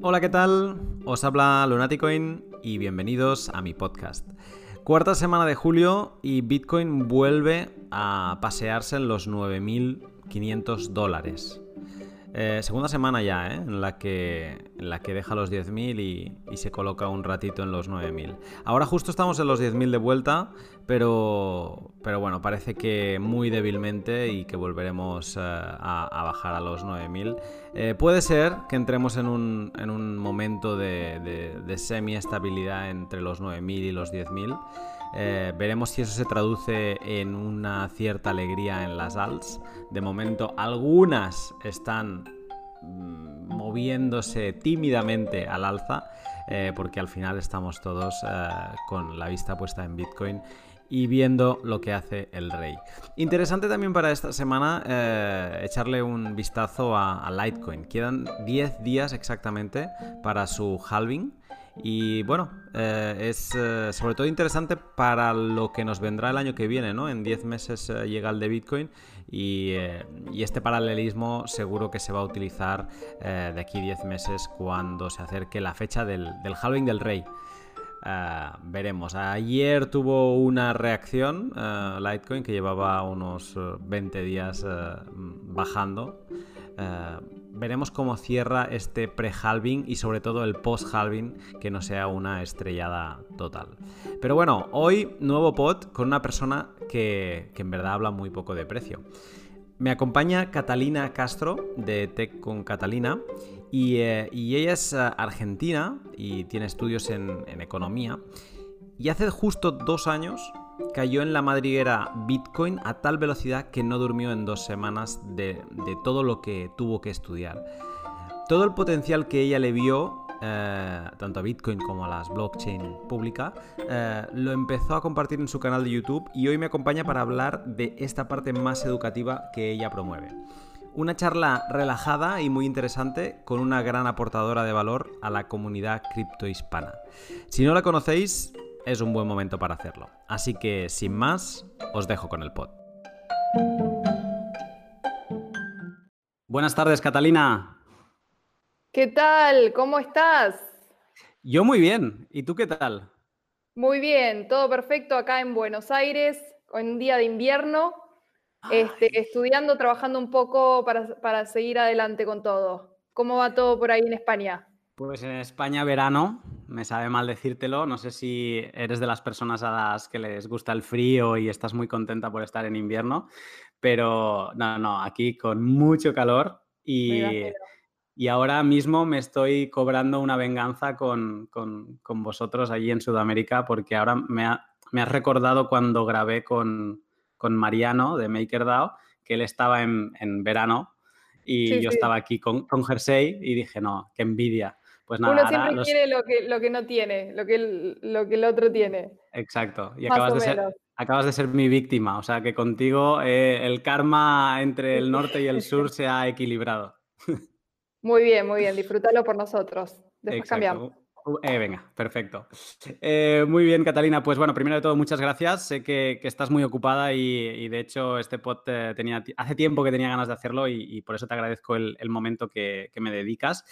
Hola, ¿qué tal? Os habla Lunaticoin y bienvenidos a mi podcast. Cuarta semana de julio y Bitcoin vuelve a pasearse en los 9.500 dólares. Eh, segunda semana ya, ¿eh? en, la que, en la que deja los 10.000 y, se coloca un ratito en los 9.000. Ahora justo estamos en los 10.000 de vuelta, pero, pero bueno, parece que muy débilmente y que volveremos eh, a, bajar a los 9.000. puede ser que entremos en un, en un momento de, de, de semi-estabilidad entre los 9.000 y los 10.000. Eh, veremos si eso se traduce en una cierta alegría en las alts. De momento, algunas están mm, moviéndose tímidamente al alza, eh, porque al final estamos todos eh, con la vista puesta en Bitcoin y viendo lo que hace el rey. Interesante también para esta semana echarle un vistazo a, a, Litecoin. Quedan 10 días exactamente para su halving. Y bueno, eh, es eh, sobre todo interesante para lo que nos vendrá el año que viene, ¿no? En 10 meses eh, llega el de Bitcoin y, este paralelismo seguro que se va a utilizar de aquí 10 meses cuando se acerque la fecha del, del halving del rey. veremos. Ayer tuvo una reacción Litecoin que llevaba unos 20 días bajando veremos cómo cierra este pre-halving y sobre todo el post-halving, que no sea una estrellada total. Pero bueno, hoy nuevo pod con una persona que, en verdad habla muy poco de precio. Me acompaña Catalina Castro de Tech con Catalina y, eh, ella es eh, argentina y tiene estudios en economía. Y hace justo dos años cayó en la madriguera Bitcoin a tal velocidad que no durmió en dos semanas de, todo lo que tuvo que estudiar. Todo el potencial que ella le vio, eh, tanto a Bitcoin como a las blockchain públicas, eh, lo empezó a compartir en su canal de YouTube y hoy me acompaña para hablar de esta parte más educativa que ella promueve. Una charla relajada y muy interesante con una gran aportadora de valor a la comunidad cripto hispana. Si no la conocéis, es un buen momento para hacerlo. Así que, sin más, os dejo con el pod. Buenas tardes, Catalina. ¿Qué tal? ¿Cómo estás? Yo muy bien. ¿Y tú qué tal? Muy bien, todo perfecto acá en Buenos Aires, en un día de invierno, este, estudiando, trabajando un poco para, para seguir adelante con todo. ¿Cómo va todo por ahí en España? Pues en España verano, me sabe mal decírtelo, no sé si eres de las personas a las que les gusta el frío y estás muy contenta por estar en invierno, pero no, no, aquí con mucho calor y, y ahora mismo me estoy cobrando una venganza con, con, con vosotros allí en Sudamérica porque ahora me, me has recordado cuando grabé con, con Mariano de MakerDAO que él estaba en, en verano y yo estaba aquí con, con Jersey y dije, no, qué envidia. Pues nada, Uno siempre quiere lo que, lo que no tiene, lo que, el, lo que el otro tiene. Exacto. Y acabas de, ser, acabas de, ser, mi víctima. O sea que contigo eh, el karma entre el norte y el sur se ha equilibrado. Muy bien, muy bien. Disfrútalo por nosotros. Después cambiamos. Eh, venga, perfecto. Eh, muy bien, Catalina. Pues bueno, primero de todo, muchas gracias. Sé que, estás muy ocupada y, de hecho este pod eh, tenía, hace tiempo que tenía ganas de hacerlo y, por eso te agradezco el, momento que, me dedicas.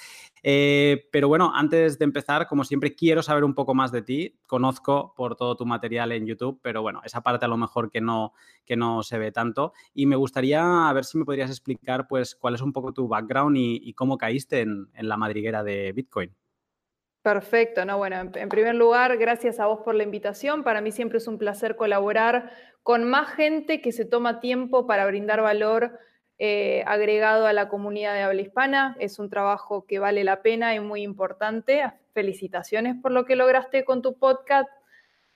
pero bueno, antes de empezar, como siempre, quiero saber un poco más de ti. Conozco por todo tu material en YouTube, pero bueno, esa parte a lo mejor que no, que no se ve tanto. Y me gustaría a ver si me podrías explicar pues cuál es un poco tu background y, cómo caíste en la madriguera de Bitcoin. Perfecto, no, bueno, en, primer lugar, gracias a vos por la invitación. Para mí siempre es un placer colaborar con más gente que se toma tiempo para brindar valor eh, agregado a la comunidad de habla hispana. Es un trabajo que vale la pena y muy importante. Felicitaciones por lo que lograste con tu podcast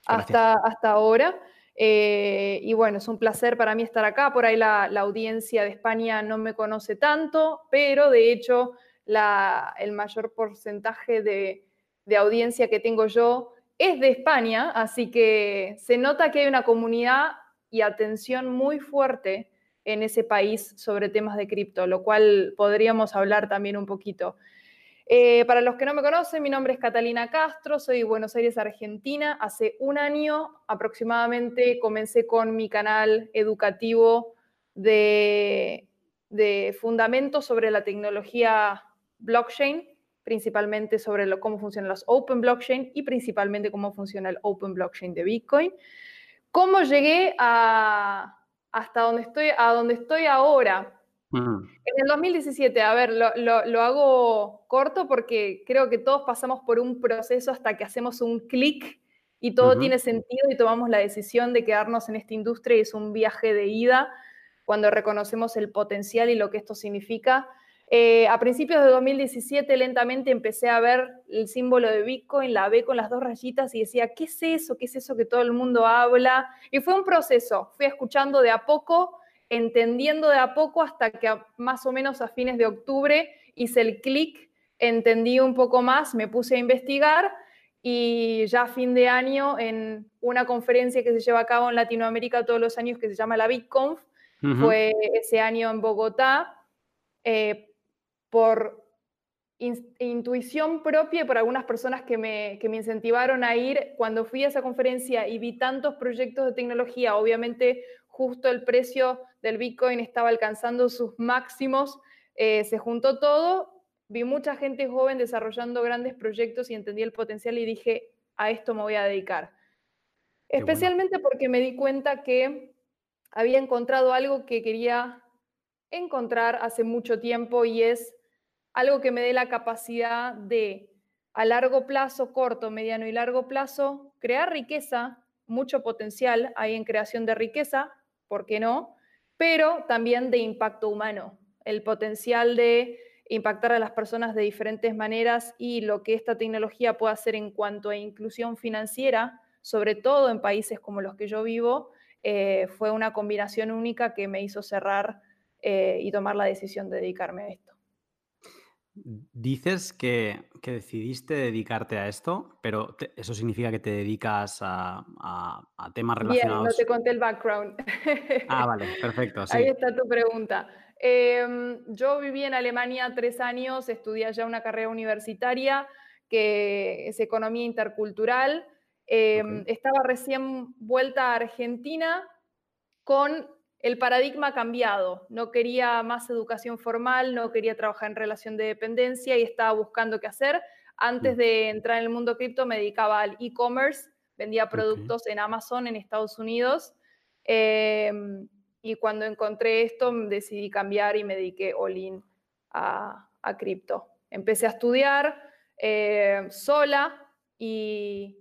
hasta, hasta ahora. Eh, y bueno, es un placer para mí estar acá. Por ahí la, audiencia de España no me conoce tanto, pero de hecho el mayor porcentaje de de audiencia que tengo yo es de España, así que se nota que hay una comunidad y atención muy fuerte en ese país sobre temas de cripto, lo cual podríamos hablar también un poquito. Eh, para los que no me conocen, mi nombre es Catalina Castro, soy de Buenos Aires, Argentina. Hace un año aproximadamente comencé con mi canal educativo de, de fundamentos sobre la tecnología blockchain principalmente sobre lo, cómo funcionan los Open Blockchain y principalmente cómo funciona el Open Blockchain de Bitcoin. ¿Cómo llegué a, hasta donde estoy, a donde estoy ahora? En el 2017, a ver, lo, hago corto porque creo que todos pasamos por un proceso hasta que hacemos un clic y todo tiene sentido y tomamos la decisión de quedarnos en esta industria y es un viaje de ida cuando reconocemos el potencial y lo que esto significa. Eh, a principios de 2017 lentamente empecé a ver el símbolo de Bitcoin, la B con las dos rayitas y decía, ¿qué es eso? ¿Qué es eso que todo el mundo habla? Y fue un proceso, fui escuchando de a poco entendiendo de a poco hasta que más o menos a fines de octubre hice el clic, entendí un poco más, me puse a investigar y ya a fin de año en una conferencia que se lleva a cabo en Latinoamérica todos los años que se llama la BitConf, fue ese año en Bogotá, eh, por intuición propia y por algunas personas que me, que me incentivaron a ir, cuando fui a esa conferencia y vi tantos proyectos de tecnología, obviamente justo el precio del Bitcoin estaba alcanzando sus máximos, eh, se juntó todo, vi mucha gente joven desarrollando grandes proyectos y entendí el potencial y dije, a esto me voy a dedicar. Especialmente porque me di cuenta que había encontrado algo que quería encontrar hace mucho tiempo y es algo que me dé la capacidad de, a largo plazo, corto, mediano y largo plazo, crear riqueza, mucho potencial hay en creación de riqueza, ¿por qué no? Pero también de impacto humano, el potencial de impactar a las personas de diferentes maneras y lo que esta tecnología puede hacer en cuanto a inclusión financiera, sobre todo en países como los que yo vivo, eh, fue una combinación única que me hizo cerrar eh, y tomar la decisión de dedicarme a esto. Dices que, decidiste dedicarte a esto, pero eso significa que te dedicas a, temas relacionados. Bien, no te conté el background. Ah, vale, perfecto. Ahí está tu pregunta. Em, yo viví en Alemania tres años, estudié ya una carrera universitaria que es economía intercultural. Em, estaba recién vuelta a Argentina con el paradigma ha cambiado. No quería más educación formal, no quería trabajar en relación de dependencia y estaba buscando qué hacer. Antes mm. de entrar en el mundo cripto me dedicaba al e-commerce, vendía productos en Amazon en Estados Unidos. Em, y cuando encontré esto decidí cambiar y me dediqué all in a, cripto. Empecé a estudiar eh, sola y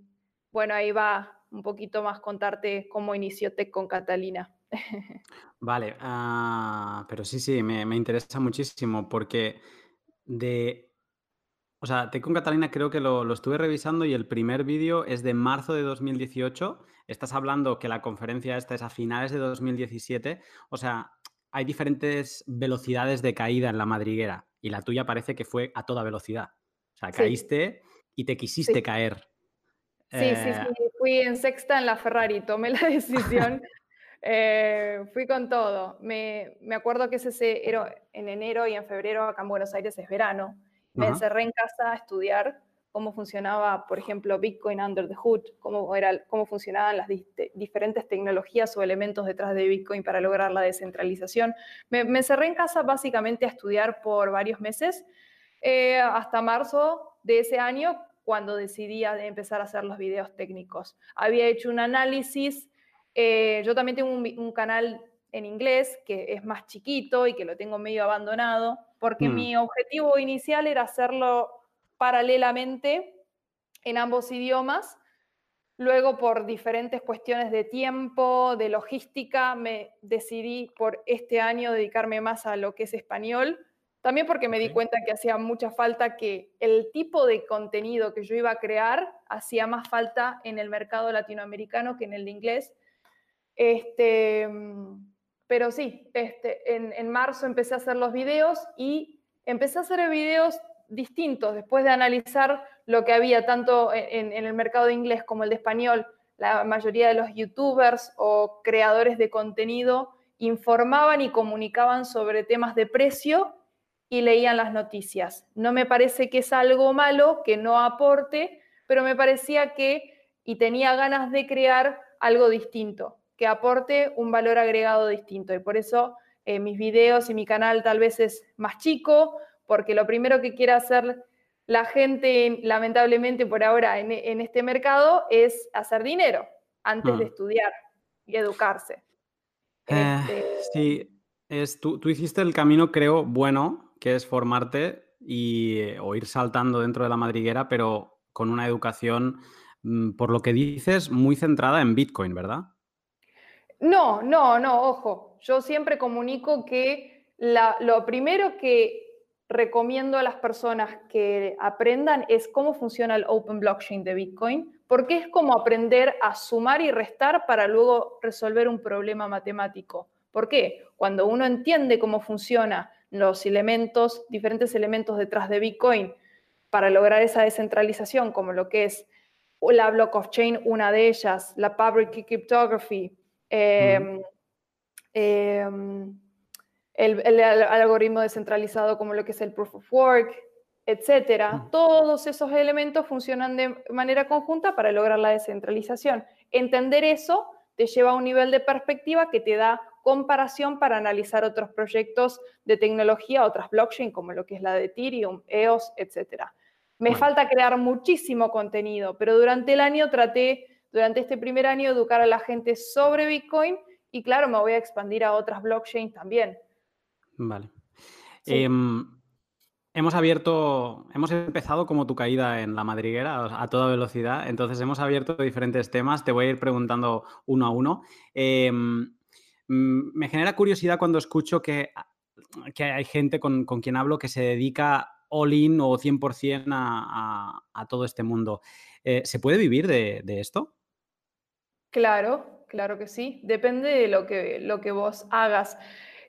bueno, ahí va un poquito más contarte cómo inició Tech con Catalina. Vale, ah, pero sí, sí, me, interesa muchísimo porque de... O sea, te con Catalina creo que lo, estuve revisando y el primer vídeo es de marzo de 2018. Estás hablando que la conferencia esta es a finales de 2017. O sea, hay diferentes velocidades de caída en la madriguera y la tuya parece que fue a toda velocidad. O sea, caíste y te quisiste caer. Sí, sí, eh, sí. Fui en sexta en la Ferrari, tomé la decisión eh, fui con todo. Me, acuerdo que ese en enero y en febrero acá en Buenos Aires es verano. Me encerré en casa a estudiar cómo funcionaba, por ejemplo, Bitcoin under the hood, cómo, era, cómo funcionaban las diferentes tecnologías o elementos detrás de Bitcoin para lograr la descentralización. Me, encerré en casa básicamente a estudiar por varios meses, eh, hasta marzo de ese año, cuando decidí empezar a hacer los videos técnicos. Había hecho un análisis eh, yo también tengo un, canal en inglés que es más chiquito y que lo tengo medio abandonado, porque mm. mi objetivo inicial era hacerlo paralelamente en ambos idiomas. Luego, por diferentes cuestiones de tiempo, de logística, me decidí por este año dedicarme más a lo que es español. También porque me di cuenta que hacía mucha falta que el tipo de contenido que yo iba a crear hacía más falta en el mercado latinoamericano que en el de inglés. Este, pero sí, este, en, marzo empecé a hacer los videos y empecé a hacer videos distintos después de analizar lo que había tanto en, el mercado de inglés como el de español. La mayoría de los youtubers o creadores de contenido informaban y comunicaban sobre temas de precio y leían las noticias. No me parece que es algo malo, que no aporte, pero me parecía que y tenía ganas de crear algo distinto que aporte un valor agregado distinto. Y por eso eh, mis videos y mi canal tal vez es más chico, porque lo primero que quiere hacer la gente, lamentablemente por ahora en, este mercado, es hacer dinero antes de mm. estudiar y educarse. Eh, este sí, es, tú, hiciste el camino, creo, bueno, que es formarte y, eh, o ir saltando dentro de la madriguera, pero con una educación, mm, por lo que dices, muy centrada en Bitcoin, ¿verdad? No, no, no, ojo. Yo siempre comunico que lo primero que recomiendo a las personas que aprendan es cómo funciona el Open Blockchain de Bitcoin, porque es como aprender a sumar y restar para luego resolver un problema matemático. ¿Por qué? Cuando uno entiende cómo funcionan los elementos, diferentes elementos detrás de Bitcoin, para lograr esa descentralización, como lo que es la block of chain, una de ellas, la public cryptography, em, em, el, algoritmo descentralizado como lo que es el proof of work, etcétera. Todos esos elementos funcionan de manera conjunta para lograr la descentralización. Entender eso te lleva a un nivel de perspectiva que te da comparación para analizar otros proyectos de tecnología, otras blockchain como lo que es la de Ethereum, EOS, etcétera. Me falta crear muchísimo contenido, pero durante el año traté, durante este primer año, educar a la gente sobre Bitcoin y claro, me voy a expandir a otras blockchains también. Vale. Em, hemos abierto, hemos empezado como tu caída en la madriguera a toda velocidad, entonces hemos abierto diferentes temas, te voy a ir preguntando uno a uno. Em, mm, me genera curiosidad cuando escucho que, que hay gente con, quien hablo que se dedica all-in o 100% a, a, todo este mundo. Eh, ¿Se puede vivir de, de, esto? Claro, claro que sí. Depende de lo que, lo que vos hagas.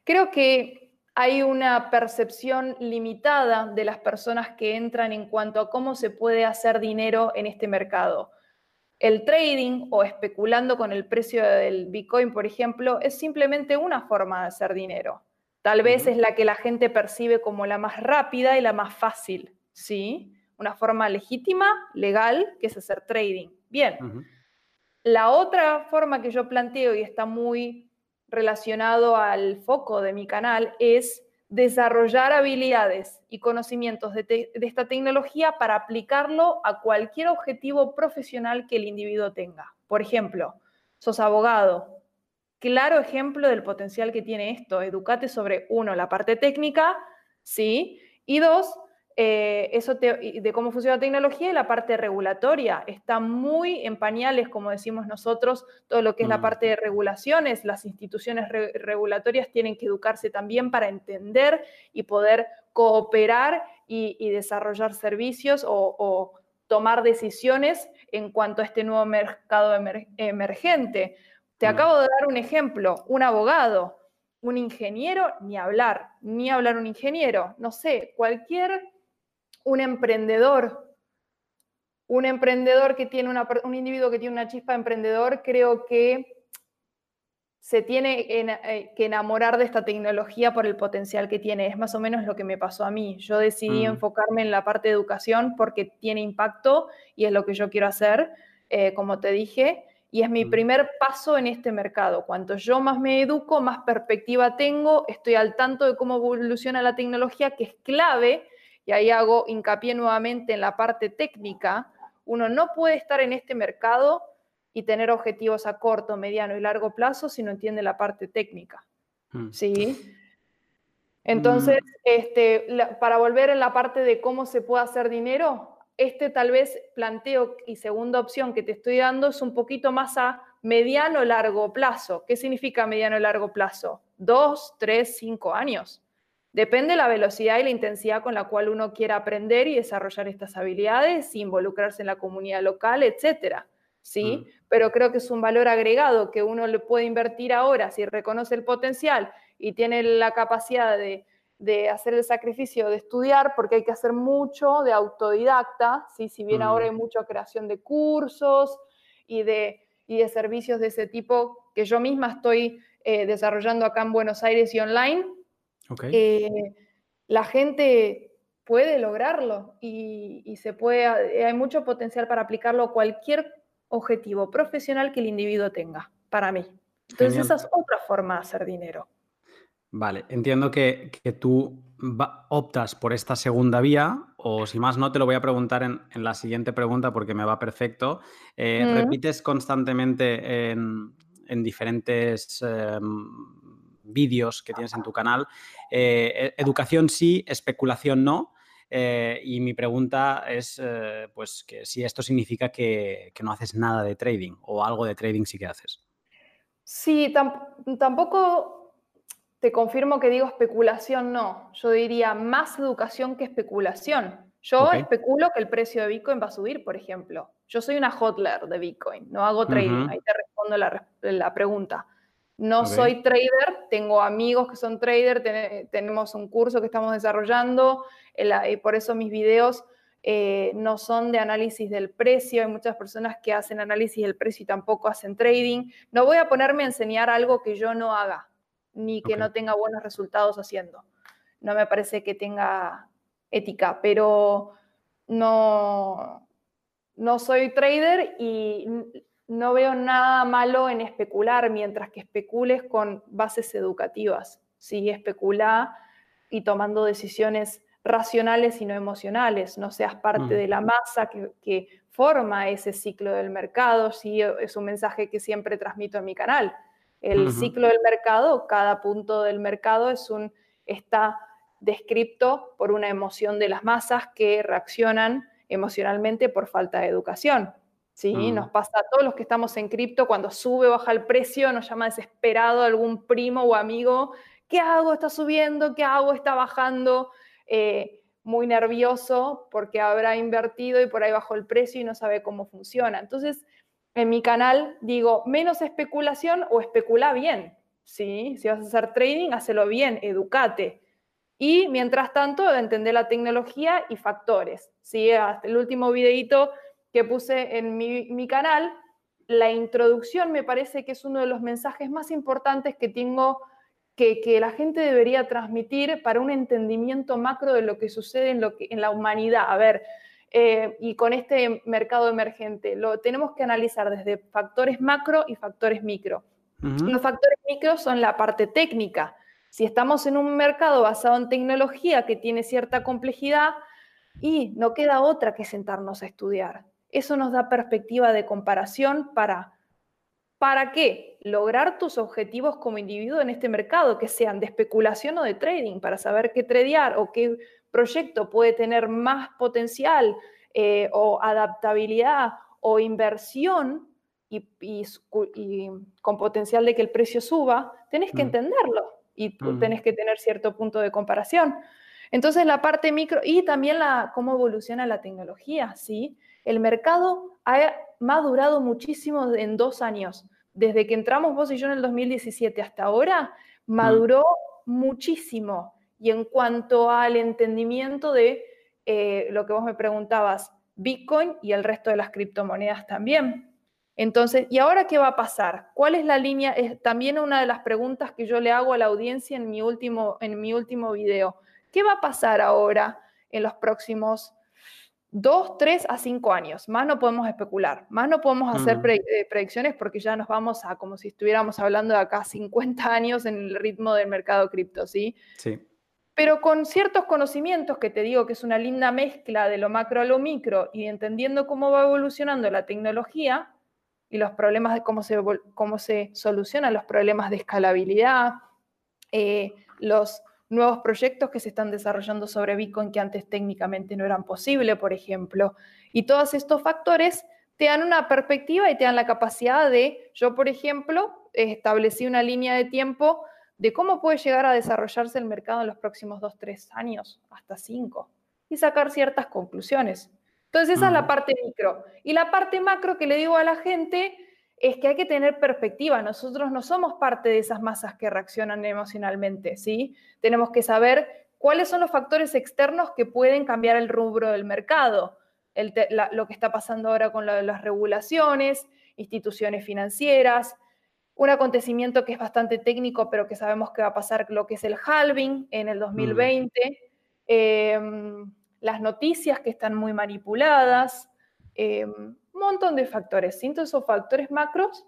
Creo que hay una percepción limitada de las personas que entran en cuanto a cómo se puede hacer dinero en este mercado. El trading o especulando con el precio del Bitcoin, por ejemplo, es simplemente una forma de hacer dinero. Tal vez es la que la gente percibe como la más rápida y la más fácil, ¿sí? Una forma legítima, legal, que es hacer trading. Bien. La otra forma que yo planteo y está muy relacionado al foco de mi canal es desarrollar habilidades y conocimientos de, esta tecnología para aplicarlo a cualquier objetivo profesional que el individuo tenga. Por ejemplo, sos abogado. Claro ejemplo del potencial que tiene esto. Educate sobre, uno, la parte técnica, ¿sí? Y dos, eh, eso de cómo funciona la tecnología y la parte regulatoria. Está muy en pañales, como decimos nosotros, todo lo que es la mm. parte de regulaciones. Las instituciones regulatorias tienen que educarse también para entender y poder cooperar y, desarrollar servicios o, tomar decisiones en cuanto a este nuevo mercado emergente. Te mm. acabo de dar un ejemplo, un abogado. Un ingeniero, ni hablar, ni hablar un ingeniero, no sé, cualquier un emprendedor, un emprendedor que tiene una, un individuo que tiene una chispa de emprendedor, creo que se tiene eh, que enamorar de esta tecnología por el potencial que tiene. Es más o menos lo que me pasó a mí. Yo decidí mm. enfocarme en la parte de educación porque tiene impacto y es lo que yo quiero hacer, eh, como te dije, y es mi mm. primer paso en este mercado. Cuanto yo más me educo, más perspectiva tengo, estoy al tanto de cómo evoluciona la tecnología, que es clave y ahí hago hincapié nuevamente en la parte técnica, uno no puede estar en este mercado y tener objetivos a corto, mediano y largo plazo si no entiende la parte técnica. Hmm. ¿Sí? Entonces, hmm. este, para volver en la parte de cómo se puede hacer dinero, este tal vez planteo y segunda opción que te estoy dando es un poquito más a mediano largo plazo. ¿Qué significa mediano largo plazo? Dos, tres, cinco años. Depende la velocidad y la intensidad con la cual uno quiera aprender y desarrollar estas habilidades, involucrarse en la comunidad local, etcétera. ¿sí? Mm. Pero creo que es un valor agregado que uno le puede invertir ahora si reconoce el potencial y tiene la capacidad de, hacer el sacrificio de estudiar, porque hay que hacer mucho de autodidacta, ¿sí? si bien ahora hay mm. mucha creación de cursos y de, de servicios de ese tipo que yo misma estoy eh, desarrollando acá en Buenos Aires y online eh, la gente puede lograrlo y, se puede, hay mucho potencial para aplicarlo a cualquier objetivo profesional que el individuo tenga, para mí. Entonces esa es otra forma de hacer dinero. Vale, entiendo que, tú optas por esta segunda vía, o si más no, te lo voy a preguntar en, la siguiente pregunta porque me va perfecto. Eh, repites constantemente en, diferentes em, vídeos que tienes en tu canal, eh, e, educación sí, especulación no. Eh, y mi pregunta es, pues, que si esto significa que, no haces nada de trading o algo de trading sí que haces. Sí, tampoco te confirmo que digo especulación, no. Yo diría más educación que especulación. Yo especulo que el precio de Bitcoin va a subir, por ejemplo. Yo soy una hodler de Bitcoin, no hago trading. Ahí te respondo la, pregunta. No soy trader, tengo amigos que son traders, tenemos un curso que estamos desarrollando y por eso mis videos eh, no son de análisis del precio. Hay muchas personas que hacen análisis del precio y tampoco hacen trading. No voy a ponerme a enseñar algo que yo no haga ni que no tenga buenos resultados haciendo. No me parece que tenga ética, pero no, no soy trader y no veo nada malo en especular mientras que especules con bases educativas. Sí, especula y tomando decisiones racionales y no emocionales, no seas parte mm. de la masa que, forma ese ciclo del mercado, sí, es un mensaje que siempre transmito en mi canal el ciclo del mercado, cada punto del mercado es un, está descrito por una emoción de las masas que reaccionan emocionalmente por falta de educación. ¿Sí? Mm. Nos pasa a todos los que estamos en cripto, cuando sube o baja el precio, nos llama desesperado algún primo o amigo, ¿qué hago? ¿Está subiendo? ¿Qué hago? ¿Está bajando? Eh, muy nervioso porque habrá invertido y por ahí bajó el precio y no sabe cómo funciona. Entonces, en mi canal digo, menos especulación o especula bien. ¿sí? Si vas a hacer trading, hazlo bien, educate. Y mientras tanto, entender la tecnología y factores. ¿sí? Hasta el último videito que puse en mi, canal, la introducción me parece que es uno de los mensajes más importantes que tengo que, que, la gente debería transmitir para un entendimiento macro de lo que sucede en, lo que, en la humanidad. A ver, eh, y con este mercado emergente. Lo tenemos que analizar desde factores macro y factores micro. Los factores micro son la parte técnica. Si estamos en un mercado basado en tecnología que tiene cierta complejidad y no queda otra que sentarnos a estudiar. Eso nos da perspectiva de comparación para ¿Para qué? Lograr tus objetivos como individuo en este mercado, que sean de especulación o de trading, para saber qué tradear o qué proyecto puede tener más potencial eh, o adaptabilidad o inversión y, con potencial de que el precio suba, tenés que mm. entenderlo y mm. tenés que tener cierto punto de comparación. Entonces la parte micro y también la, cómo evoluciona la tecnología, ¿sí? El mercado ha madurado muchísimo en dos años. Desde que entramos vos y yo en el 2017 hasta ahora, mm. maduró muchísimo. Y en cuanto al entendimiento de eh, lo que vos me preguntabas, Bitcoin y el resto de las criptomonedas también. Entonces, ¿y ahora qué va a pasar? ¿Cuál es la línea? Es también una de las preguntas que yo le hago a la audiencia en mi último, en mi último video. ¿Qué va a pasar ahora en los próximos dos, tres a cinco años? Más no podemos especular, más no podemos hacer eh, predicciones porque ya nos vamos a como si estuviéramos hablando de acá 50 años en el ritmo del mercado cripto, ¿sí? Sí pero con ciertos conocimientos que te digo que es una linda mezcla de lo macro a lo micro y entendiendo cómo va evolucionando la tecnología y los problemas de cómo se, cómo se solucionan los problemas de escalabilidad, eh, los nuevos proyectos que se están desarrollando sobre Bitcoin que antes técnicamente no eran posibles, por ejemplo. Y todos estos factores te dan una perspectiva y te dan la capacidad de, yo por ejemplo, establecí una línea de tiempo de cómo puede llegar a desarrollarse el mercado en los próximos dos, tres años, hasta cinco, y sacar ciertas conclusiones. Entonces esa es la parte micro. Y la parte macro que le digo a la gente es que hay que tener perspectiva. Nosotros no somos parte de esas masas que reaccionan emocionalmente, ¿sí? Tenemos que saber cuáles son los factores externos que pueden cambiar el rubro del mercado. lo que está pasando ahora con las regulaciones, instituciones financieras, un acontecimiento que es bastante técnico, pero que sabemos que va a pasar, lo que es el halving en el 2020, mm. em, las noticias que están muy manipuladas, un montón de factores. Entonces, esos factores macros,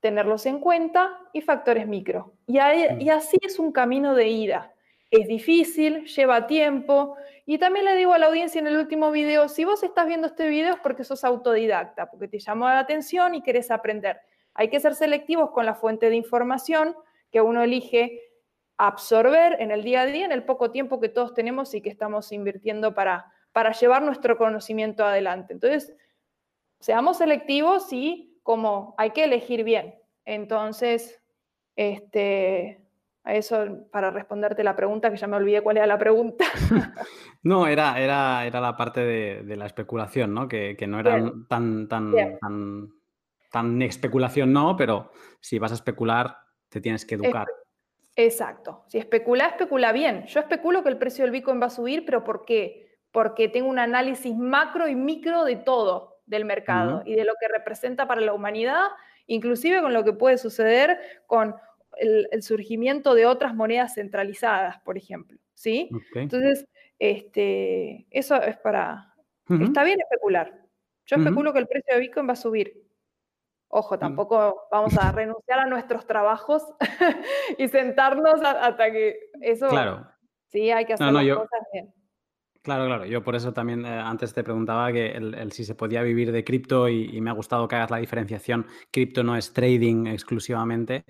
tenerlos en cuenta y factores micro. Y, mm. y así es un camino de ida. Es difícil, lleva tiempo. Y también le digo a la audiencia en el último video, si vos estás viendo este video es porque sos autodidacta, porque te llamó la atención y querés aprender. Hay que ser selectivos con la fuente de información que uno elige absorber en el día a día, en el poco tiempo que todos tenemos y que estamos invirtiendo para, para llevar nuestro conocimiento adelante. Entonces, seamos selectivos y como hay que elegir bien. Entonces, este, eso para responderte la pregunta, que ya me olvidé cuál era la pregunta. no, era, era, era la parte de, la especulación, ¿no? Que, no era tan, tan, tan, tan, especulación, no, pero si vas a especular, te tienes que educar. Exacto. Si especula, especula bien. Yo especulo que el precio del Bitcoin va a subir, pero ¿por qué? Porque tengo un análisis macro y micro de todo del mercado y de lo que representa para la humanidad, inclusive con lo que puede suceder con el, surgimiento de otras monedas centralizadas, por ejemplo. ¿sí? Entonces, este, eso es para... Está bien especular. Yo especulo que el precio de Bitcoin va a subir. Ojo, tampoco vamos a renunciar a nuestros trabajos y sentarnos hasta que eso... Claro. Sí, hay que hacer las cosas bien. Claro, claro. Yo por eso también eh, antes te preguntaba que el, si se podía vivir de cripto y, me ha gustado que hagas la diferenciación. Cripto no es trading exclusivamente.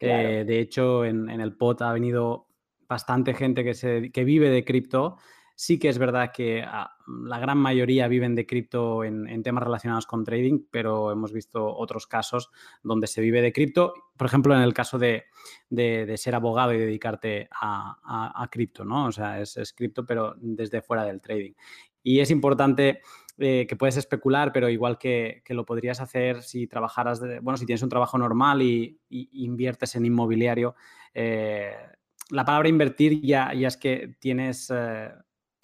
Eh, de hecho, en, el pod ha venido bastante gente que, se, que vive de cripto Sí que es verdad que ah, la gran mayoría viven de cripto en, temas relacionados con trading, pero hemos visto otros casos donde se vive de cripto, por ejemplo, en el caso de, ser abogado y dedicarte a, cripto, ¿no? O sea, es, cripto, pero desde fuera del trading. Y es importante eh, que puedes especular, pero igual que, lo podrías hacer si trabajaras, bueno, si tienes un trabajo normal y, inviertes en inmobiliario. Eh, la palabra invertir ya, ya es que tienes eh,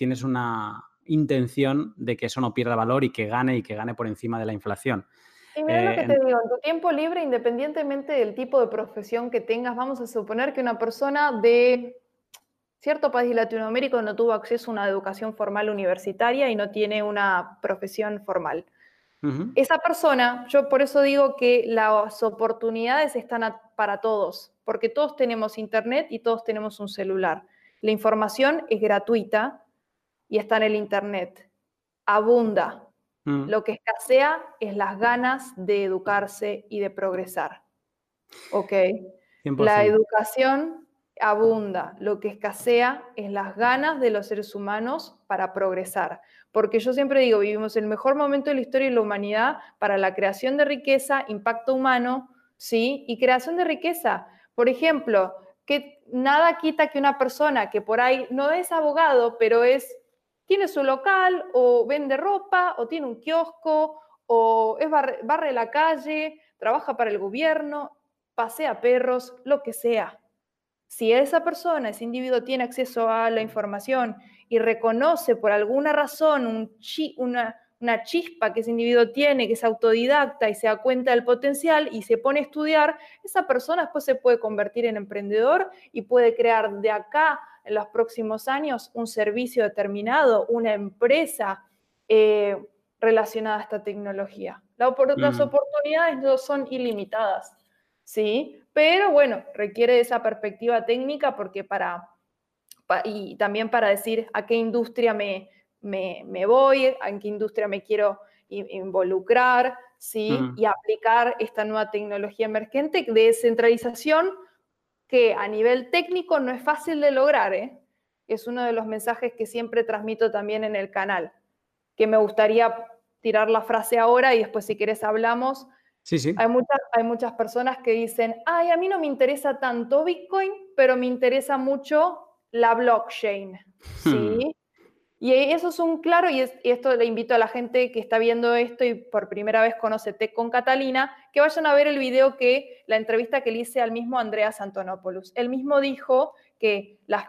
tienes una intención de que eso no pierda valor y que gane y que gane por encima de la inflación. Y mira lo que eh, te digo, en tu tiempo libre, independientemente del tipo de profesión que tengas, vamos a suponer que una persona de cierto país latinoamérico no tuvo acceso a una educación formal universitaria y no tiene una profesión formal. Esa persona, yo por eso digo que las oportunidades están para todos, porque todos tenemos internet y todos tenemos un celular. La información es gratuita, y está en el Internet. Abunda. Mm. Lo que escasea es las ganas de educarse y de progresar. ¿Ok? La educación abunda. Lo que escasea es las ganas de los seres humanos para progresar. Porque yo siempre digo, vivimos el mejor momento de la historia de la humanidad para la creación de riqueza, impacto humano, ¿sí? Y creación de riqueza. Por ejemplo, que nada quita que una persona que por ahí no es abogado, pero es tiene su local o vende ropa o tiene un kiosco o es barre, la calle, trabaja para el gobierno, pasea perros, lo que sea. Si esa persona, ese individuo tiene acceso a la información y reconoce por alguna razón un una, una chispa que ese individuo tiene, que es autodidacta y se da cuenta del potencial y se pone a estudiar, esa persona después se puede convertir en emprendedor y puede crear de acá en los próximos años un servicio determinado, una empresa eh, relacionada a esta tecnología. Las mm. oportunidades no son ilimitadas, ¿sí? Pero bueno, requiere esa perspectiva técnica porque para, y también para decir a qué industria me, me, voy, en qué industria me quiero involucrar, ¿sí? Mm. Y aplicar esta nueva tecnología emergente de descentralización que a nivel técnico no es fácil de lograr, ¿eh? es uno de los mensajes que siempre transmito también en el canal, que me gustaría tirar la frase ahora y después si quieres hablamos. Sí, sí. Hay muchas, hay muchas personas que dicen, ay, a mí no me interesa tanto Bitcoin, pero me interesa mucho la blockchain. Hmm. ¿Sí? Y eso es un claro, y, esto le invito a la gente que está viendo esto y por primera vez conoce Tech con Catalina, que vayan a ver el video que, la entrevista que le hice al mismo Andreas Antonopoulos. Él mismo dijo que las,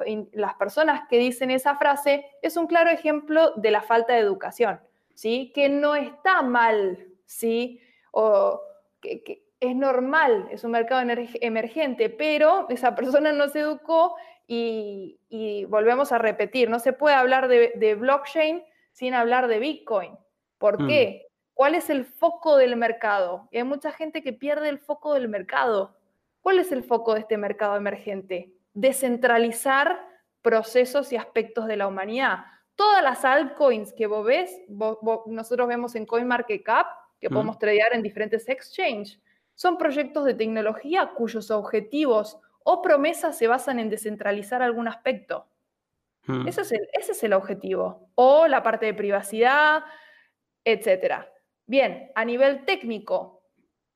personas que dicen esa frase es un claro ejemplo de la falta de educación, ¿sí? Que no está mal, ¿sí? O que es normal, es un mercado emergente, pero esa persona no se educó y, volvemos a repetir, no se puede hablar de, blockchain sin hablar de Bitcoin. ¿Por mm. qué? ¿Cuál es el foco del mercado? Y hay mucha gente que pierde el foco del mercado. ¿Cuál es el foco de este mercado emergente? Descentralizar procesos y aspectos de la humanidad. Todas las altcoins que vos ves, nosotros vemos en CoinMarketCap, que podemos tradear en diferentes exchanges, son proyectos de tecnología cuyos objetivos o promesas se basan en descentralizar algún aspecto. Ese, es el, ese, es el, objetivo. O la parte de privacidad, etc. Bien, a nivel técnico,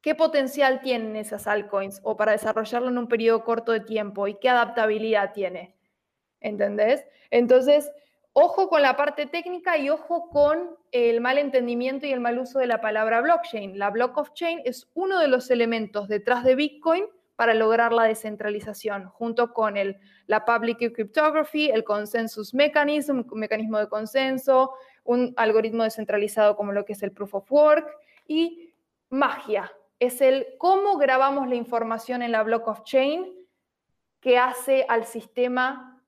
¿qué potencial tienen esas altcoins o para desarrollarlo en un periodo corto de tiempo y qué adaptabilidad tiene? ¿Entendés? Entonces, ojo con la parte técnica y ojo con el mal entendimiento y el mal uso de la palabra blockchain. La block of chain es uno de los elementos detrás de Bitcoin para lograr la descentralización, junto con el, la public cryptography, el consensus mechanism, un mecanismo de consenso, un algoritmo descentralizado como lo que es el proof of work y magia. Es el cómo grabamos la información en la block of chain que hace al sistema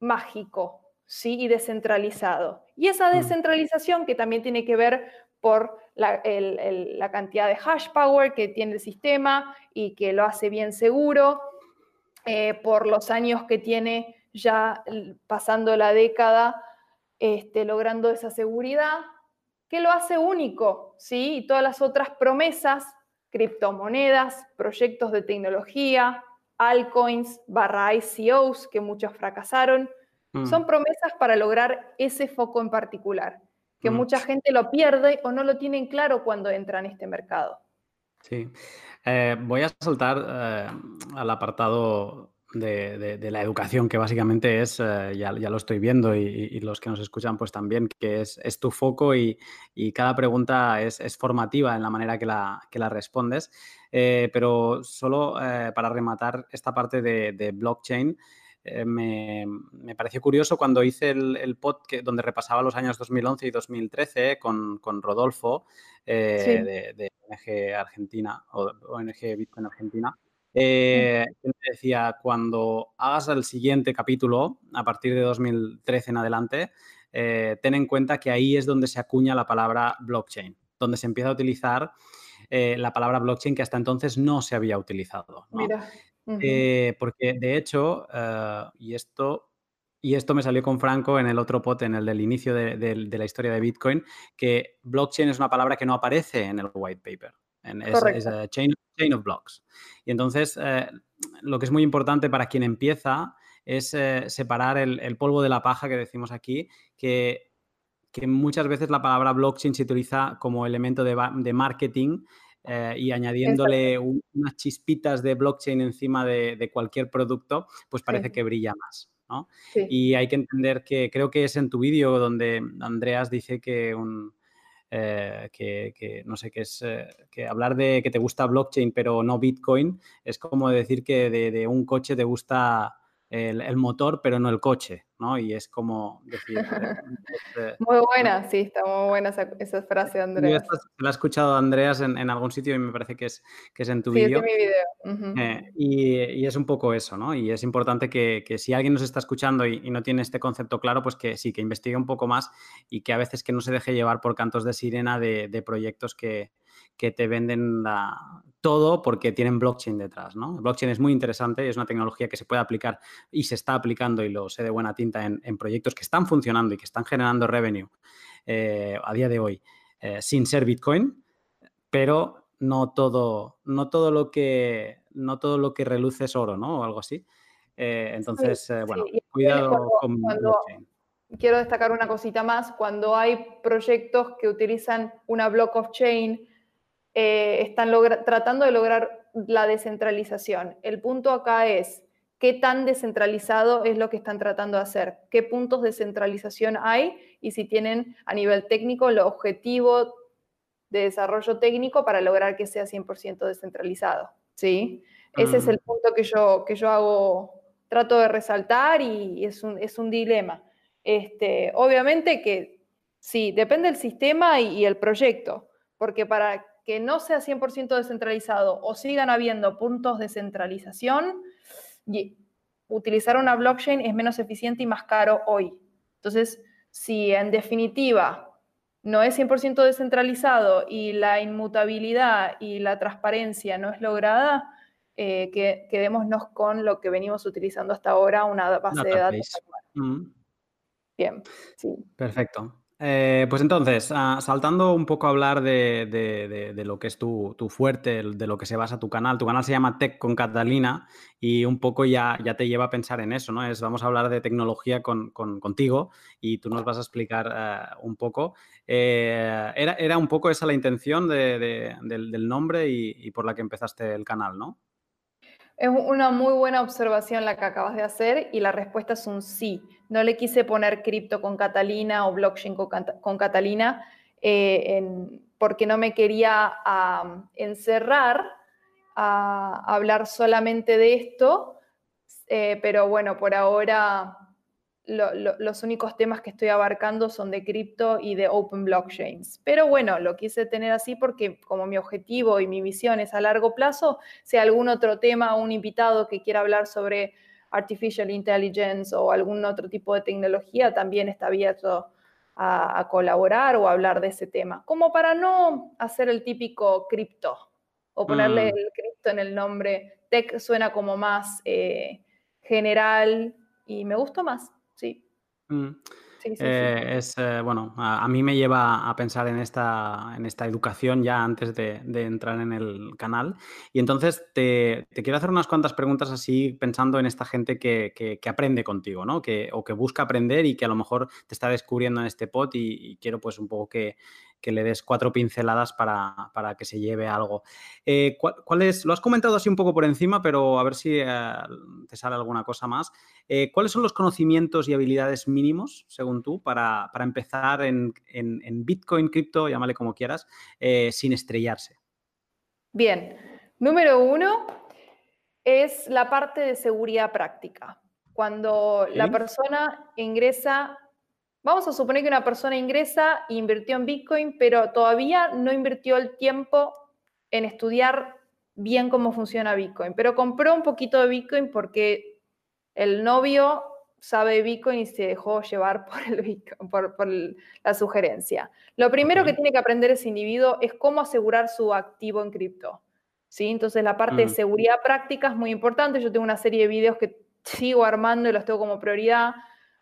mágico, ¿sí? Y descentralizado. Y esa mm. descentralización que también tiene que ver por la, cantidad de hash power que tiene el sistema y que lo hace bien seguro, eh, por los años que tiene ya pasando la década, este, logrando esa seguridad, que lo hace único, ¿sí? Y todas las otras promesas, criptomonedas, proyectos de tecnología, altcoins, barra ICOs, que muchos fracasaron, Mm. Son promesas para lograr ese foco en particular, que mm. mucha gente lo pierde o no lo tienen claro cuando entra en este mercado. Sí. Eh, voy a saltar eh, al apartado de, la educación, que básicamente es, eh, ya, lo estoy viendo y, los que nos escuchan pues también, que es, tu foco y, cada pregunta es, formativa en la manera que la, la respondes. pero solo para rematar esta parte de blockchain, eh, me, pareció curioso cuando hice el, el pod donde repasaba los años 2011 y 2013 con, Rodolfo eh, de, ONG Argentina o ONG Bitcoin Argentina. Eh, me decía, cuando hagas el siguiente capítulo, a partir de 2013 en adelante, ten en cuenta que ahí es donde se acuña la palabra blockchain, donde se empieza a utilizar la palabra blockchain que hasta entonces no se había utilizado. Mira. Eh, porque de hecho, eh, y, esto, y esto me salió con Franco en el otro pot, en el del inicio de, la historia de Bitcoin, que blockchain es una palabra que no aparece en el white paper. es, chain, chain, of blocks. Y entonces, eh, lo que es muy importante para quien empieza es separar el, polvo de la paja que decimos aquí, que, que, muchas veces la palabra blockchain se utiliza como elemento de, de marketing eh, y añadiéndole unas chispitas de blockchain encima de, cualquier producto, pues parece que brilla más. ¿no? Y hay que entender que creo que es en tu vídeo donde Andreas dice que un, eh, que, no sé qué es, eh, que hablar de que te gusta blockchain pero no Bitcoin es como decir que de un coche te gusta el, motor, pero no el coche, ¿no? Y es como decir... Este muy buena, sí, está muy buena esa, frase, Andreas. Yo la he escuchado Andreas en, algún sitio y me parece que es, que es en tu vídeo. Sí, es mi video. Eh, y, es un poco eso, ¿no? Y es importante que, si alguien nos está escuchando y, no tiene este concepto claro, pues que sí, que investigue un poco más y que a veces que no se deje llevar por cantos de sirena de proyectos que, que te venden todo porque tienen blockchain detrás, ¿no? blockchain es muy interesante, es una tecnología que se puede aplicar y se está aplicando, y lo sé de buena tinta, en, proyectos que están funcionando y que están generando revenue eh, a día de hoy eh, sin ser Bitcoin, pero no todo, no todo lo que no todo lo que reluce es oro, ¿no? O algo así. Eh, entonces, bueno, cuidado con blockchain quiero destacar una cosita más, cuando hay proyectos que utilizan una block of chain eh, están tratando de lograr la descentralización. El punto acá es qué tan descentralizado es lo que están tratando de hacer, qué puntos de centralización hay y si tienen a nivel técnico el objetivo de desarrollo técnico para lograr que sea 100% descentralizado. ¿sí? Ese es mm. el punto que yo, que yo hago, trato de resaltar y es un, es un dilema. Este, obviamente que sí, depende del sistema y, y el proyecto, porque para que no sea 100% descentralizado o sigan habiendo puntos de centralización, y utilizar una blockchain es menos eficiente y más caro hoy. Entonces, si en definitiva no es 100% descentralizado y la inmutabilidad y la transparencia no es lograda, eh, que quedémonos con lo que venimos utilizando hasta ahora, una base de datos. Bien, sí. Perfecto. Eh, pues entonces, ah, saltando un poco a hablar de, lo que es tu, fuerte, de lo que se basa tu canal. Tu canal se llama Tech con Catalina y un poco ya, ya te lleva a pensar en eso, ¿no? Es vamos a hablar de tecnología con, contigo y tú nos vas a explicar eh, un poco. Eh, era, era, un poco esa la intención del, nombre y por la que empezaste el canal, ¿no? Es una muy buena observación la que acabas de hacer y la respuesta es un sí. No le quise poner cripto con Catalina o blockchain con, Catalina eh, porque no me quería encerrar a hablar solamente de esto, eh, pero bueno, por ahora los únicos temas que estoy abarcando son de cripto y de open blockchains. Pero bueno, lo quise tener así porque como mi objetivo y mi visión es a largo plazo, si algún otro tema un invitado que quiera hablar sobre artificial intelligence o algún otro tipo de tecnología, también está abierto a, colaborar o a hablar de ese tema. Como para no hacer el típico cripto o ponerle mm. el cripto en el nombre. Tech suena como más eh, general y me gustó más. Sí. Mm. Eh, es, eh, bueno, a, mí me lleva a pensar en esta, en esta educación ya antes de, entrar en el canal. Y entonces te, quiero hacer unas cuantas preguntas así pensando en esta gente que, aprende contigo, ¿no? Que, o que busca aprender y que a lo mejor te está descubriendo en este pod y quiero pues un poco que, que le des cuatro pinceladas para, que se lleve algo. Eh, ¿cuál, es, lo has comentado así un poco por encima, pero a ver si eh, te sale alguna cosa más. Eh, ¿Cuáles son los conocimientos y habilidades mínimos, según tú, para, empezar en, Bitcoin, cripto, llámale como quieras, sin estrellarse? Bien, número uno es la parte de seguridad práctica. Cuando la persona ingresa Vamos a suponer que una persona ingresa e invirtió en Bitcoin, pero todavía no invirtió el tiempo en estudiar bien cómo funciona Bitcoin, pero compró un poquito de Bitcoin porque el novio sabe Bitcoin y se dejó llevar por, el por, la sugerencia. Lo primero que tiene que aprender ese individuo es cómo asegurar su activo en cripto. ¿sí? Entonces la parte de mm. seguridad práctica es muy importante. Yo tengo una serie de videos que sigo armando y los tengo como prioridad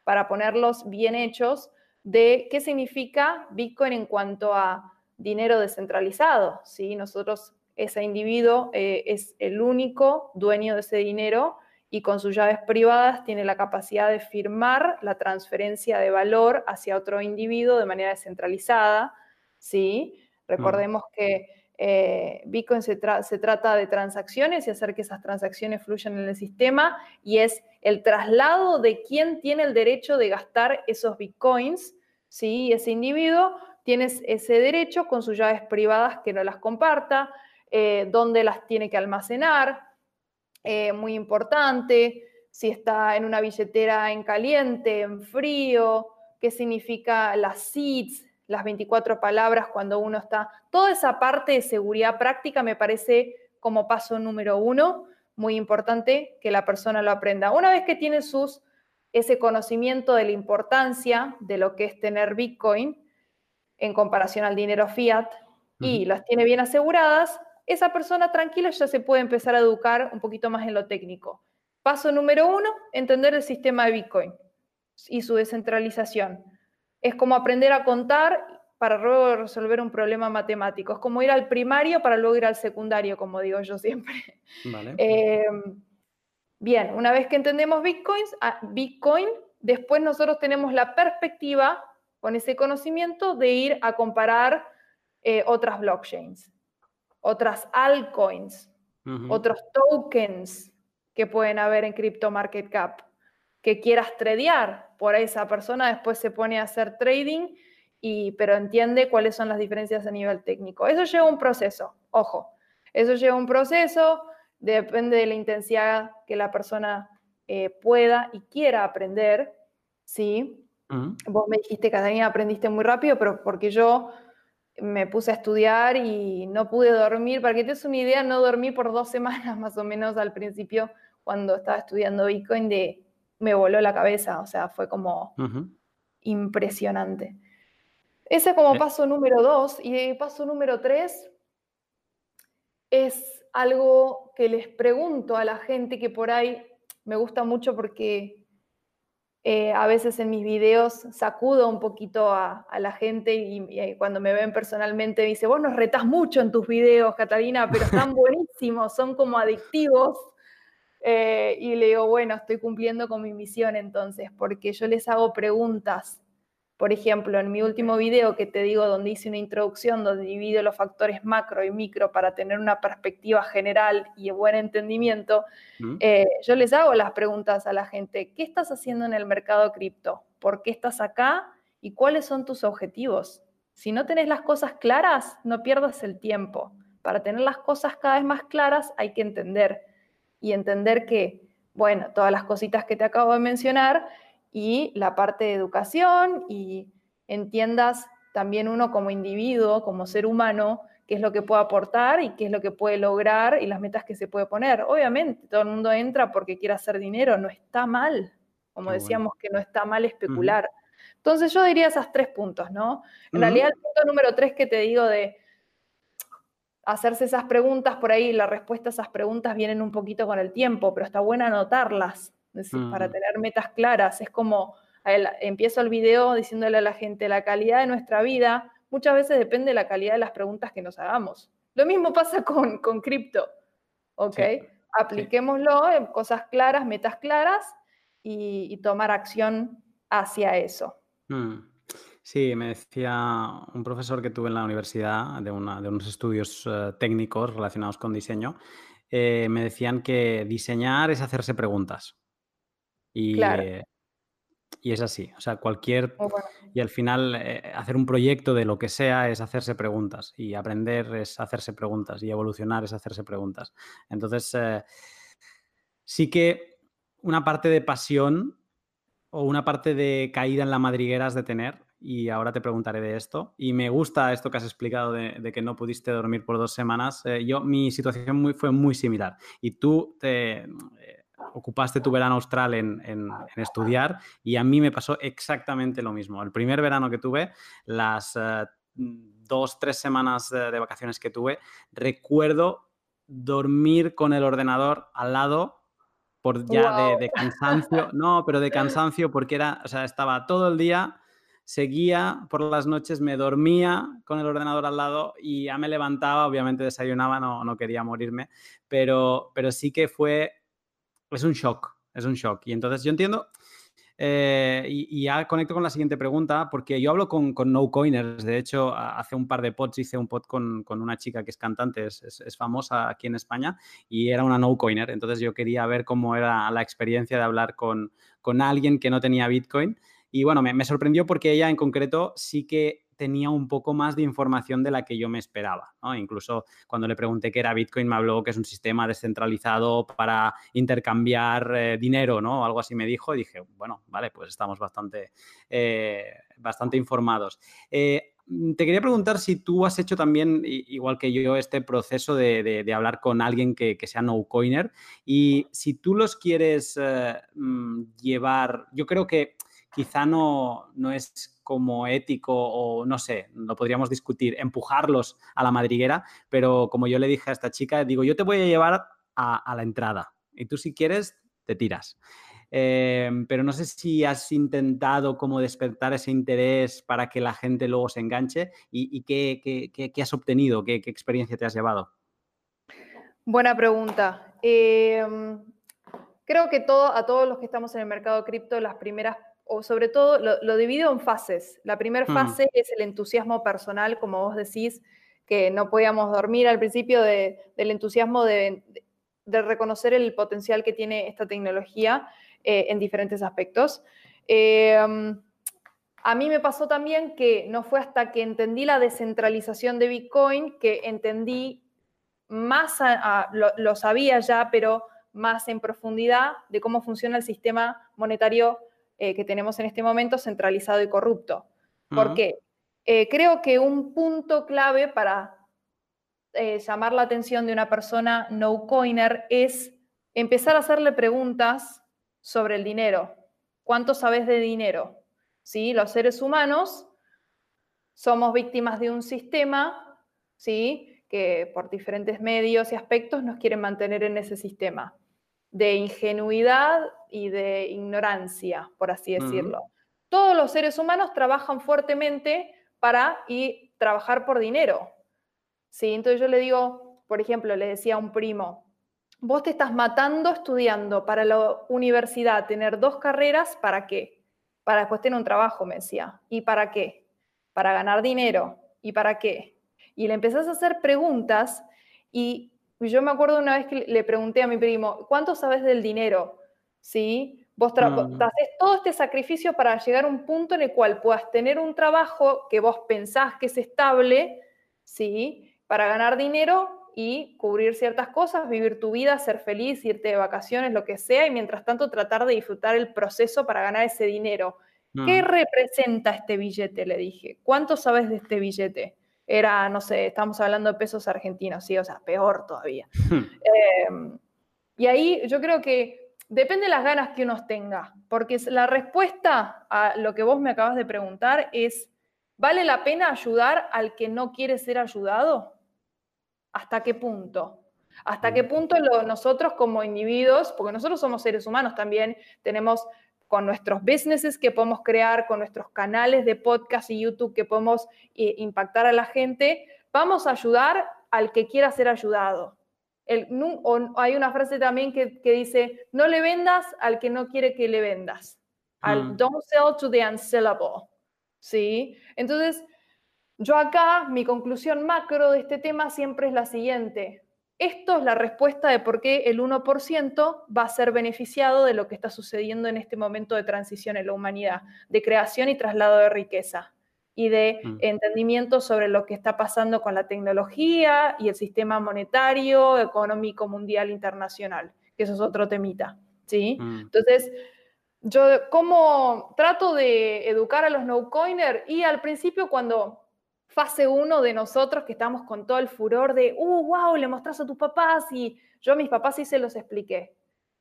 para ponerlos bien hechos de qué significa Bitcoin en cuanto a dinero descentralizado. ¿sí? Nosotros, ese individuo eh, es el único dueño de ese dinero y con sus llaves privadas tiene la capacidad de firmar la transferencia de valor hacia otro individuo de manera descentralizada. ¿sí? Recordemos que eh, Bitcoin se, trata de transacciones y hacer que esas transacciones fluyan en el sistema y es el traslado de quién tiene el derecho de gastar esos Bitcoins, ¿sí? Ese individuo tiene ese derecho con sus llaves privadas que no las comparta, eh, dónde las tiene que almacenar, eh, muy importante, si está en una billetera en caliente, en frío, qué significa las seeds, las 24 palabras cuando uno está. Toda esa parte de seguridad práctica me parece como paso número uno, muy importante que la persona lo aprenda. Una vez que tiene sus, ese conocimiento de la importancia de lo que es tener Bitcoin en comparación al dinero fiat y las tiene bien aseguradas, esa persona tranquila ya se puede empezar a educar un poquito más en lo técnico. Paso número uno, entender el sistema de Bitcoin y su descentralización es como aprender a contar para luego resolver un problema matemático. Es como ir al primario para luego ir al secundario, como digo yo siempre. Em, bien, una vez que entendemos Bitcoins, ah, Bitcoin, después nosotros tenemos la perspectiva con ese conocimiento de ir a comparar eh, otras blockchains, otras altcoins, otros tokens que pueden haber en Crypto Market Cap que quieras tradear. Por esa persona después se pone a hacer trading, y, pero entiende cuáles son las diferencias a nivel técnico. Eso lleva un proceso, ojo, eso lleva un proceso, depende de la intensidad que la persona eh, pueda y quiera aprender, ¿sí? Vos me dijiste, Catalina, aprendiste muy rápido, pero porque yo me puse a estudiar y no pude dormir. Para que te des una idea, no dormí por dos semanas más o menos al principio cuando estaba estudiando Bitcoin de me voló la cabeza, o sea, fue como impresionante. Ese como paso número dos. Y paso número tres, es algo que les pregunto a la gente que por ahí me gusta mucho porque eh, a veces en mis videos sacudo un poquito a, la gente y, cuando me ven personalmente me dice, vos nos retas mucho en tus videos, Catalina, pero están buenísimos, son como adictivos. Eh, y le digo, bueno, estoy cumpliendo con mi misión entonces, porque yo les hago preguntas por ejemplo, en mi último video que te digo donde hice una introducción donde divido los factores macro y micro para tener una perspectiva general y buen entendimiento, mm. eh, yo les hago las preguntas a la gente, ¿qué estás haciendo en el mercado cripto? ¿Por qué estás acá? ¿Y cuáles son tus objetivos? Si no tenés las cosas claras, no pierdas el tiempo. Para tener las cosas cada vez más claras hay que entender y entender que, bueno, todas las cositas que te acabo de mencionar, y la parte de educación y entiendas también uno como individuo, como ser humano, qué es lo que puede aportar y qué es lo que puede lograr y las metas que se puede poner. Obviamente, todo el mundo entra porque quiere hacer dinero, no está mal, como decíamos que no está mal especular. Entonces yo diría esos tres puntos, ¿no? En realidad el punto número tres que te digo de hacerse esas preguntas, por ahí la respuesta a esas preguntas vienen un poquito con el tiempo, pero está buena anotarlas, para mm. tener metas claras. Es como, empiezo el video diciéndole a la gente, la calidad de nuestra vida muchas veces depende de la calidad de las preguntas que nos hagamos. Lo mismo pasa con, con cripto, ¿ok? Apliquémoslo en cosas claras, metas claras y, tomar acción hacia eso. Mm. Sí, me decía un profesor que tuve en la universidad de, una, de unos estudios eh, técnicos relacionados con diseño, eh, me decían que diseñar es hacerse preguntas. Y, y es así, o sea, cualquier... Y al final eh, hacer un proyecto de lo que sea es hacerse preguntas y aprender es hacerse preguntas y evolucionar es hacerse preguntas. Entonces, sí que una parte de pasión o una parte de caída en la madriguera has de tener y ahora te preguntaré de esto. Y me gusta esto que has explicado de, que no pudiste dormir por dos semanas. Eh, yo, mi situación muy, fue muy similar y tú te ocupaste tu verano austral en, estudiar y a mí me pasó exactamente lo mismo. El primer verano que tuve, las eh, dos, tres semanas de, vacaciones que tuve, recuerdo dormir con el ordenador al lado por ya de, cansancio, no, pero de cansancio porque era, o sea, estaba todo el día, seguía por las noches, me dormía con el ordenador al lado y ya me levantaba, obviamente desayunaba, no, no quería morirme, pero, pero sí que fue es un shock, es un shock. Y entonces yo entiendo, eh, y, ya conecto con la siguiente pregunta, porque yo hablo con, con no coiners. De hecho, hace un par de pods hice un pod con, una chica que es cantante, es, famosa aquí en España, y era una no coiner. Entonces yo quería ver cómo era la experiencia de hablar con, con alguien que no tenía Bitcoin. Y bueno, me, sorprendió porque ella en concreto sí que tenía un poco más de información de la que yo me esperaba. Incluso cuando le pregunté qué era Bitcoin, me habló que es un sistema descentralizado para intercambiar eh, dinero, ¿no? Algo así me dijo y dije, bueno, vale, pues estamos bastante, eh, bastante informados. Eh, te quería preguntar si tú has hecho también, igual que yo, este proceso de, hablar con alguien que, sea no-coiner y si tú los quieres mm, llevar, yo creo que quizá no, no es como ético o no sé, lo podríamos discutir, empujarlos a la madriguera, pero como yo le dije a esta chica, digo, yo te voy a llevar a, la entrada y tú si quieres te tiras. Eh, pero no sé si has intentado como despertar ese interés para que la gente luego se enganche y, qué, has obtenido, qué, experiencia te has llevado. Buena pregunta. Em, creo que todo, a todos los que estamos en el mercado cripto, las primeras o sobre todo lo, divido en fases. La primera mm. fase es el entusiasmo personal, como vos decís, que no podíamos dormir al principio del entusiasmo de, reconocer el potencial que tiene esta tecnología eh, en diferentes aspectos. Em, a mí me pasó también que no fue hasta que entendí la descentralización de Bitcoin que entendí más, lo sabía ya, pero más en profundidad de cómo funciona el sistema monetario eh, que tenemos en este momento centralizado y corrupto. ¿Por qué? Eh, creo que un punto clave para eh, llamar la atención de una persona no coiner es empezar a hacerle preguntas sobre el dinero. ¿Cuánto sabes de dinero? ¿Sí? Los seres humanos somos víctimas de un sistema ¿sí? que por diferentes medios y aspectos nos quieren mantener en ese sistema de ingenuidad y de ignorancia, por así decirlo. Todos los seres humanos trabajan fuertemente para y trabajar por dinero. ¿sí? Entonces yo le digo, por ejemplo, le decía a un primo, vos te estás matando estudiando para la universidad, tener dos carreras, ¿para qué? Para después tener un trabajo, me decía. ¿Y para qué? Para ganar dinero. ¿Y para qué? Y le empezás a hacer preguntas y yo me acuerdo una vez que le pregunté a mi primo, ¿cuánto sabes del dinero? ¿Sí? Vos mm. haces todo este sacrificio para llegar a un punto en el cual puedas tener un trabajo que vos pensás que es estable, ¿sí? Para ganar dinero y cubrir ciertas cosas, vivir tu vida, ser feliz, irte de vacaciones, lo que sea, y mientras tanto tratar de disfrutar el proceso para ganar ese dinero. ¿Qué mm. representa este billete? Le dije. ¿Cuánto sabes de este billete? Era, no sé, estamos hablando de pesos argentinos, sí, o sea, peor todavía. Em, y ahí yo creo que depende de las ganas que uno tenga, porque la respuesta a lo que vos me acabas de preguntar es, ¿vale la pena ayudar al que no quiere ser ayudado? ¿Hasta qué punto? ¿Hasta qué punto nosotros como individuos, porque nosotros somos seres humanos también, tenemos con nuestros businesses que podemos crear, con nuestros canales de podcast y YouTube que podemos eh, impactar a la gente, vamos a ayudar al que quiera ser ayudado. Hay una frase también que, dice, no le vendas al que no quiere que le vendas. Al, mm. Don't sell to the unsellable. ¿Sí? Entonces, yo acá, mi conclusión macro de este tema siempre es la siguiente. Esto es la respuesta de por qué el 1% va a ser beneficiado de lo que está sucediendo en este momento de transición en la humanidad, de creación y traslado de riqueza y de mm. entendimiento sobre lo que está pasando con la tecnología y el sistema monetario, económico, mundial, internacional, que eso es otro temita. ¿sí? Mm. Entonces, yo como trato de educar a los no-coiners y al principio cuando fase uno de nosotros que estamos con todo el furor de, uh, wow, le mostras a tus papás y yo a mis papás sí se los expliqué,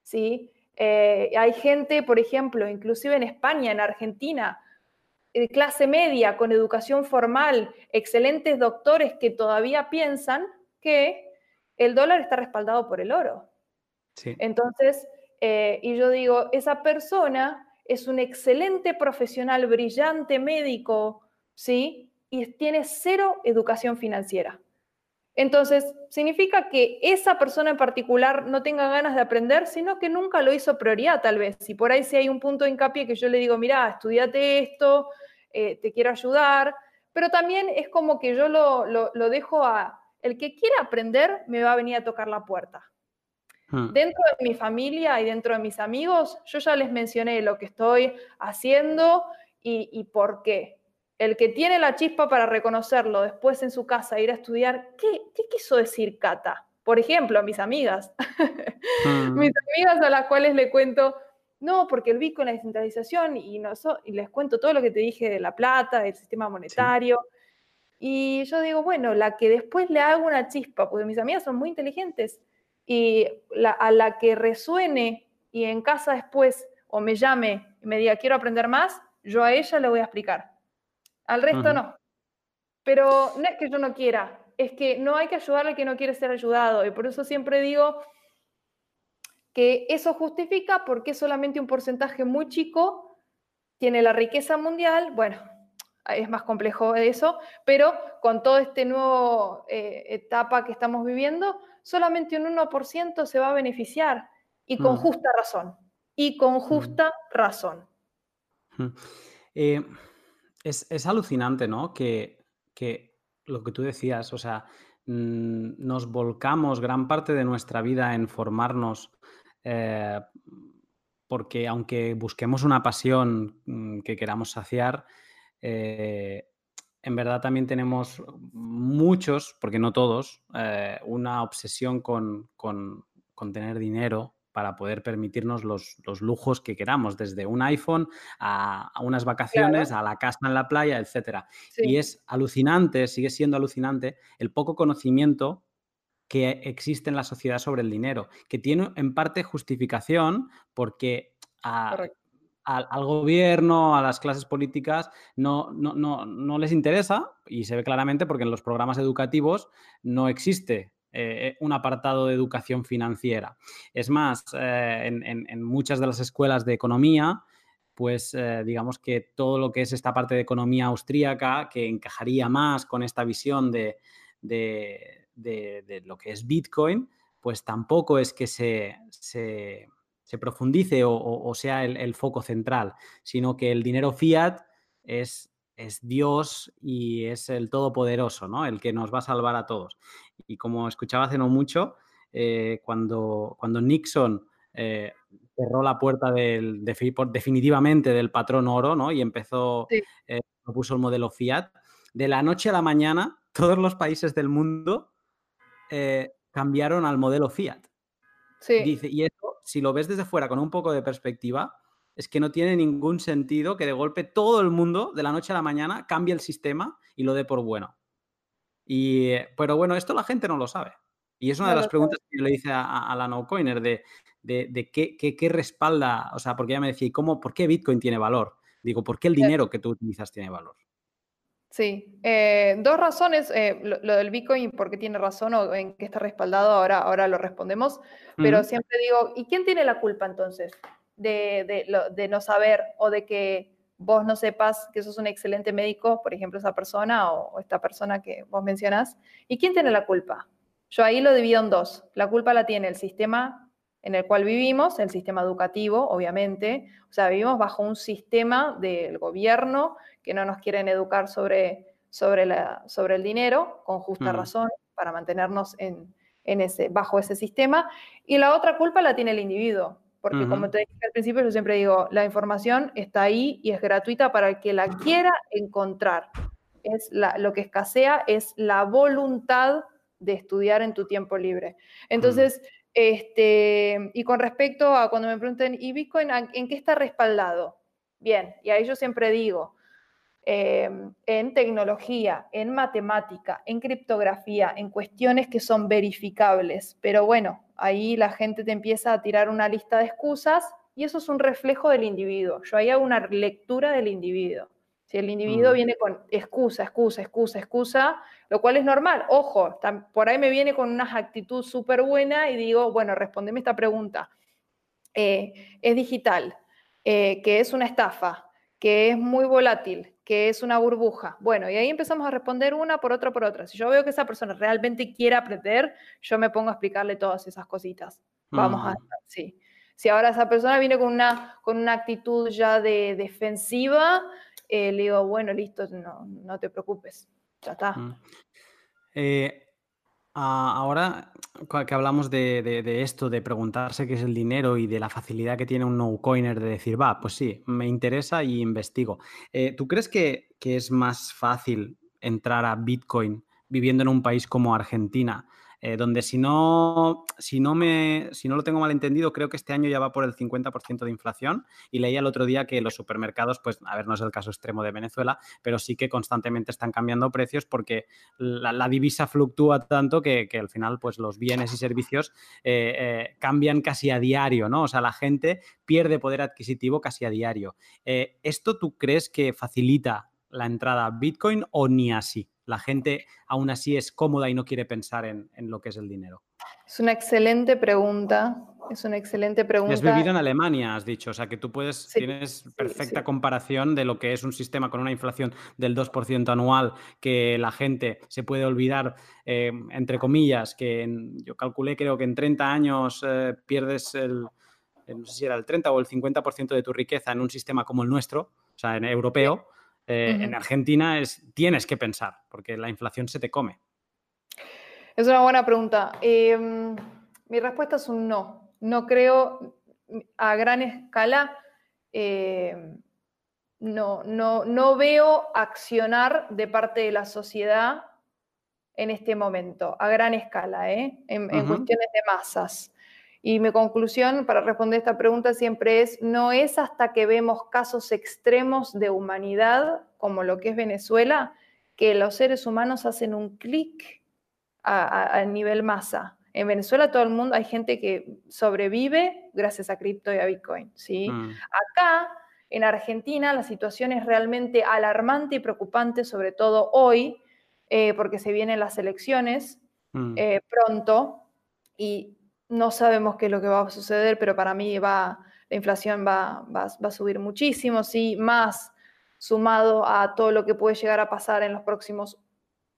¿sí? Eh, hay gente, por ejemplo, inclusive en España, en Argentina, de clase media, con educación formal, excelentes doctores que todavía piensan que el dólar está respaldado por el oro. Sí. Entonces, eh, y yo digo, esa persona es un excelente profesional, brillante médico, ¿sí? y tiene cero educación financiera. Entonces, significa que esa persona en particular no tenga ganas de aprender, sino que nunca lo hizo prioridad, tal vez. Si por ahí sí hay un punto de hincapié que yo le digo, mira, estudiate esto, eh, te quiero ayudar, pero también es como que yo lo, lo, dejo a, el que quiera aprender me va a venir a tocar la puerta. Hmm. Dentro de mi familia y dentro de mis amigos, yo ya les mencioné lo que estoy haciendo y, y por qué. El que tiene la chispa para reconocerlo después en su casa, ir a estudiar, ¿qué, quiso decir Cata? Por ejemplo, a mis amigas. Mm. mis amigas a las cuales le cuento, no, porque el Bitcoin, la descentralización, y, no, y les cuento todo lo que te dije de la plata, del sistema monetario. Y yo digo, bueno, la que después le hago una chispa, porque mis amigas son muy inteligentes, y a la que resuene y en casa después o me llame y me diga, quiero aprender más, yo a ella le voy a explicar. Al resto no. Pero no es que yo no quiera, es que no hay que ayudar al que no quiere ser ayudado. Y por eso siempre digo que eso justifica porque solamente un porcentaje muy chico tiene la riqueza mundial. Bueno, es más complejo eso, pero con toda esta nueva eh, etapa que estamos viviendo, solamente un 1% se va a beneficiar y con mm. justa razón. Y con mm. justa razón. Eh, es, alucinante, ¿no? Que, lo que tú decías, o sea, mm, nos volcamos gran parte de nuestra vida en formarnos, eh, porque aunque busquemos una pasión mm, que queramos saciar, eh, en verdad también tenemos muchos, porque no todos, eh, una obsesión con, con, tener dinero para poder permitirnos los, lujos que queramos, desde un iPhone a, unas vacaciones, a la casa en la playa, etc. Y es alucinante, sigue siendo alucinante, el poco conocimiento que existe en la sociedad sobre el dinero, que tiene en parte justificación porque a, al, gobierno, a las clases políticas, no, no, les interesa y se ve claramente porque en los programas educativos no existe eh, un apartado de educación financiera. Es más, eh, en, muchas de las escuelas de economía, pues eh, digamos que todo lo que es esta parte de economía austríaca, que encajaría más con esta visión de, lo que es Bitcoin, pues tampoco es que se se profundice o, sea el, foco central, sino que el dinero fiat es, es, Dios y es el todopoderoso, ¿no? El que nos va a salvar a todos. Y como escuchaba hace no mucho, eh, cuando, cuando Nixon eh, cerró la puerta del, definitivamente del patrón oro, ¿no? Y empezó, eh, propuso el modelo fiat, de la noche a la mañana todos los países del mundo cambiaron al modelo fiat. Sí. Dice, y si lo ves desde fuera con un poco de perspectiva, es que no tiene ningún sentido que de golpe todo el mundo, de la noche a la mañana, cambie el sistema y lo dé por bueno. Y, pero bueno, esto la gente no lo sabe. Y es una de las preguntas que yo le hice a, la no-coiner de, de, qué, qué, respalda, o sea, porque ella me decía, ¿cómo, ¿por qué Bitcoin tiene valor? Digo, ¿por qué el dinero que tú utilizas tiene valor? Sí, eh, dos razones, eh, lo, del Bitcoin, por qué tiene razón o en qué está respaldado, ahora, ahora lo respondemos, pero siempre digo, ¿y quién tiene la culpa entonces de, no saber o de que vos no sepas que sos un excelente médico, por ejemplo, esa persona o, esta persona que vos mencionás? ¿Y quién tiene la culpa? Yo ahí lo divido en dos. La culpa la tiene el sistema en el cual vivimos, el sistema educativo, obviamente. O sea, vivimos bajo un sistema del gobierno que no nos quieren educar sobre, sobre, la, sobre el dinero, con justa razón, para mantenernos en, ese, bajo ese sistema. Y la otra culpa la tiene el individuo, porque como te dije al principio, yo siempre digo, la información está ahí y es gratuita para el que la quiera encontrar. Es lo que escasea es la voluntad de estudiar en tu tiempo libre. Entonces, este, y con respecto a cuando me pregunten, ¿y Bitcoin en qué está respaldado? Bien, y ahí yo siempre digo, Em, en tecnología, en matemática, en criptografía, en cuestiones que son verificables. Pero bueno, ahí la gente te empieza a tirar una lista de excusas y eso es un reflejo del individuo. Yo ahí hago una lectura del individuo. Si el individuo mm. viene con excusa, excusa, excusa, excusa, lo cual es normal. Ojo, por ahí me viene con una actitud súper buena y digo, bueno, respondeme esta pregunta. Eh, es digital, eh, que es una estafa, que es muy volátil, que es una burbuja. Bueno, y ahí empezamos a responder una por otra por otra. Si yo veo que esa persona realmente quiere aprender, yo me pongo a explicarle todas esas cositas. Vamos a, sí. Si ahora esa persona viene con una, con una actitud ya de defensiva, eh, le digo, bueno, listo, no, no te preocupes, ya está. Eh, Ah, ahora que hablamos de, esto, de preguntarse qué es el dinero y de la facilidad que tiene un no-coiner de decir, va, pues sí, me interesa y investigo. Eh, ¿Tú crees que, es más fácil entrar a Bitcoin viviendo en un país como Argentina? Eh, donde si no, si, no me, si no lo tengo mal entendido, creo que este año ya va por el 50% de inflación y leía el otro día que los supermercados, pues a ver, no es el caso extremo de Venezuela, pero sí que constantemente están cambiando precios porque la, divisa fluctúa tanto que, al final pues los bienes y servicios eh, eh, cambian casi a diario, ¿no? O sea, la gente pierde poder adquisitivo casi a diario. ¿Esto tú crees que facilita la entrada a Bitcoin o ni así? La gente aún así es cómoda y no quiere pensar en, lo que es el dinero? Es una excelente pregunta. Es una excelente pregunta. has vivido en Alemania, has dicho. O sea, que tú puedes, tienes perfecta comparación de lo que es un sistema con una inflación del 2% anual, que la gente se puede olvidar, eh, entre comillas, que yo calculé, creo que en 30 años eh, pierdes el, no sé si era el 30 o el 50% de tu riqueza en un sistema como el nuestro, o sea, en europeo. Eh, en Argentina es, tienes que pensar, porque la inflación se te come. Es una buena pregunta. Em, mi respuesta es un no. No creo a gran escala, em, no, no, no veo accionar de parte de la sociedad en este momento, a gran escala, ¿eh? en cuestiones de masas. Y mi conclusión para responder esta pregunta siempre es, no es hasta que vemos casos extremos de humanidad, como lo que es Venezuela, que los seres humanos hacen un clic a, nivel masa. En Venezuela todo el mundo, hay gente que sobrevive gracias a cripto y a Bitcoin, ¿sí? Mm. Acá en Argentina la situación es realmente alarmante y preocupante, sobre todo hoy, eh, porque se vienen las elecciones mm. eh, pronto y no sabemos qué es lo que va a suceder, pero para mí va, la inflación va, va, a subir muchísimo, sí, más sumado a todo lo que puede llegar a pasar en los próximos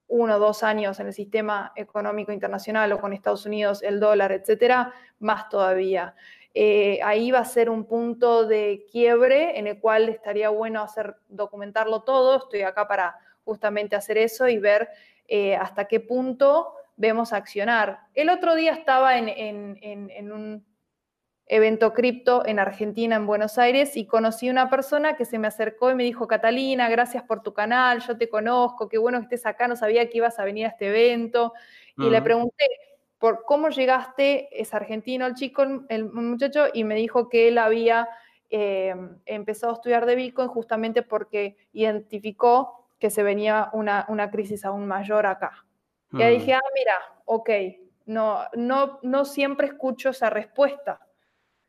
uno o dos años en el sistema económico internacional o con Estados Unidos, el dólar, etcétera, más todavía. Eh, ahí va a ser un punto de quiebre en el cual estaría bueno hacer documentarlo todo. Estoy acá para justamente hacer eso y ver eh, hasta qué punto vemos accionar. El otro día estaba en, un evento cripto en Argentina, en Buenos Aires, y conocí una persona que se me acercó y me dijo, Catalina, gracias por tu canal, yo te conozco, qué bueno que estés acá, no sabía que ibas a venir a este evento. Y le pregunté, por cómo llegaste, es argentino el chico, el muchacho, y me dijo que él había eh, empezado a estudiar de Bitcoin justamente porque identificó que se venía una, crisis aún mayor acá. Y ahí dije, mm. ah, mira, ok, no, no, no siempre escucho esa respuesta,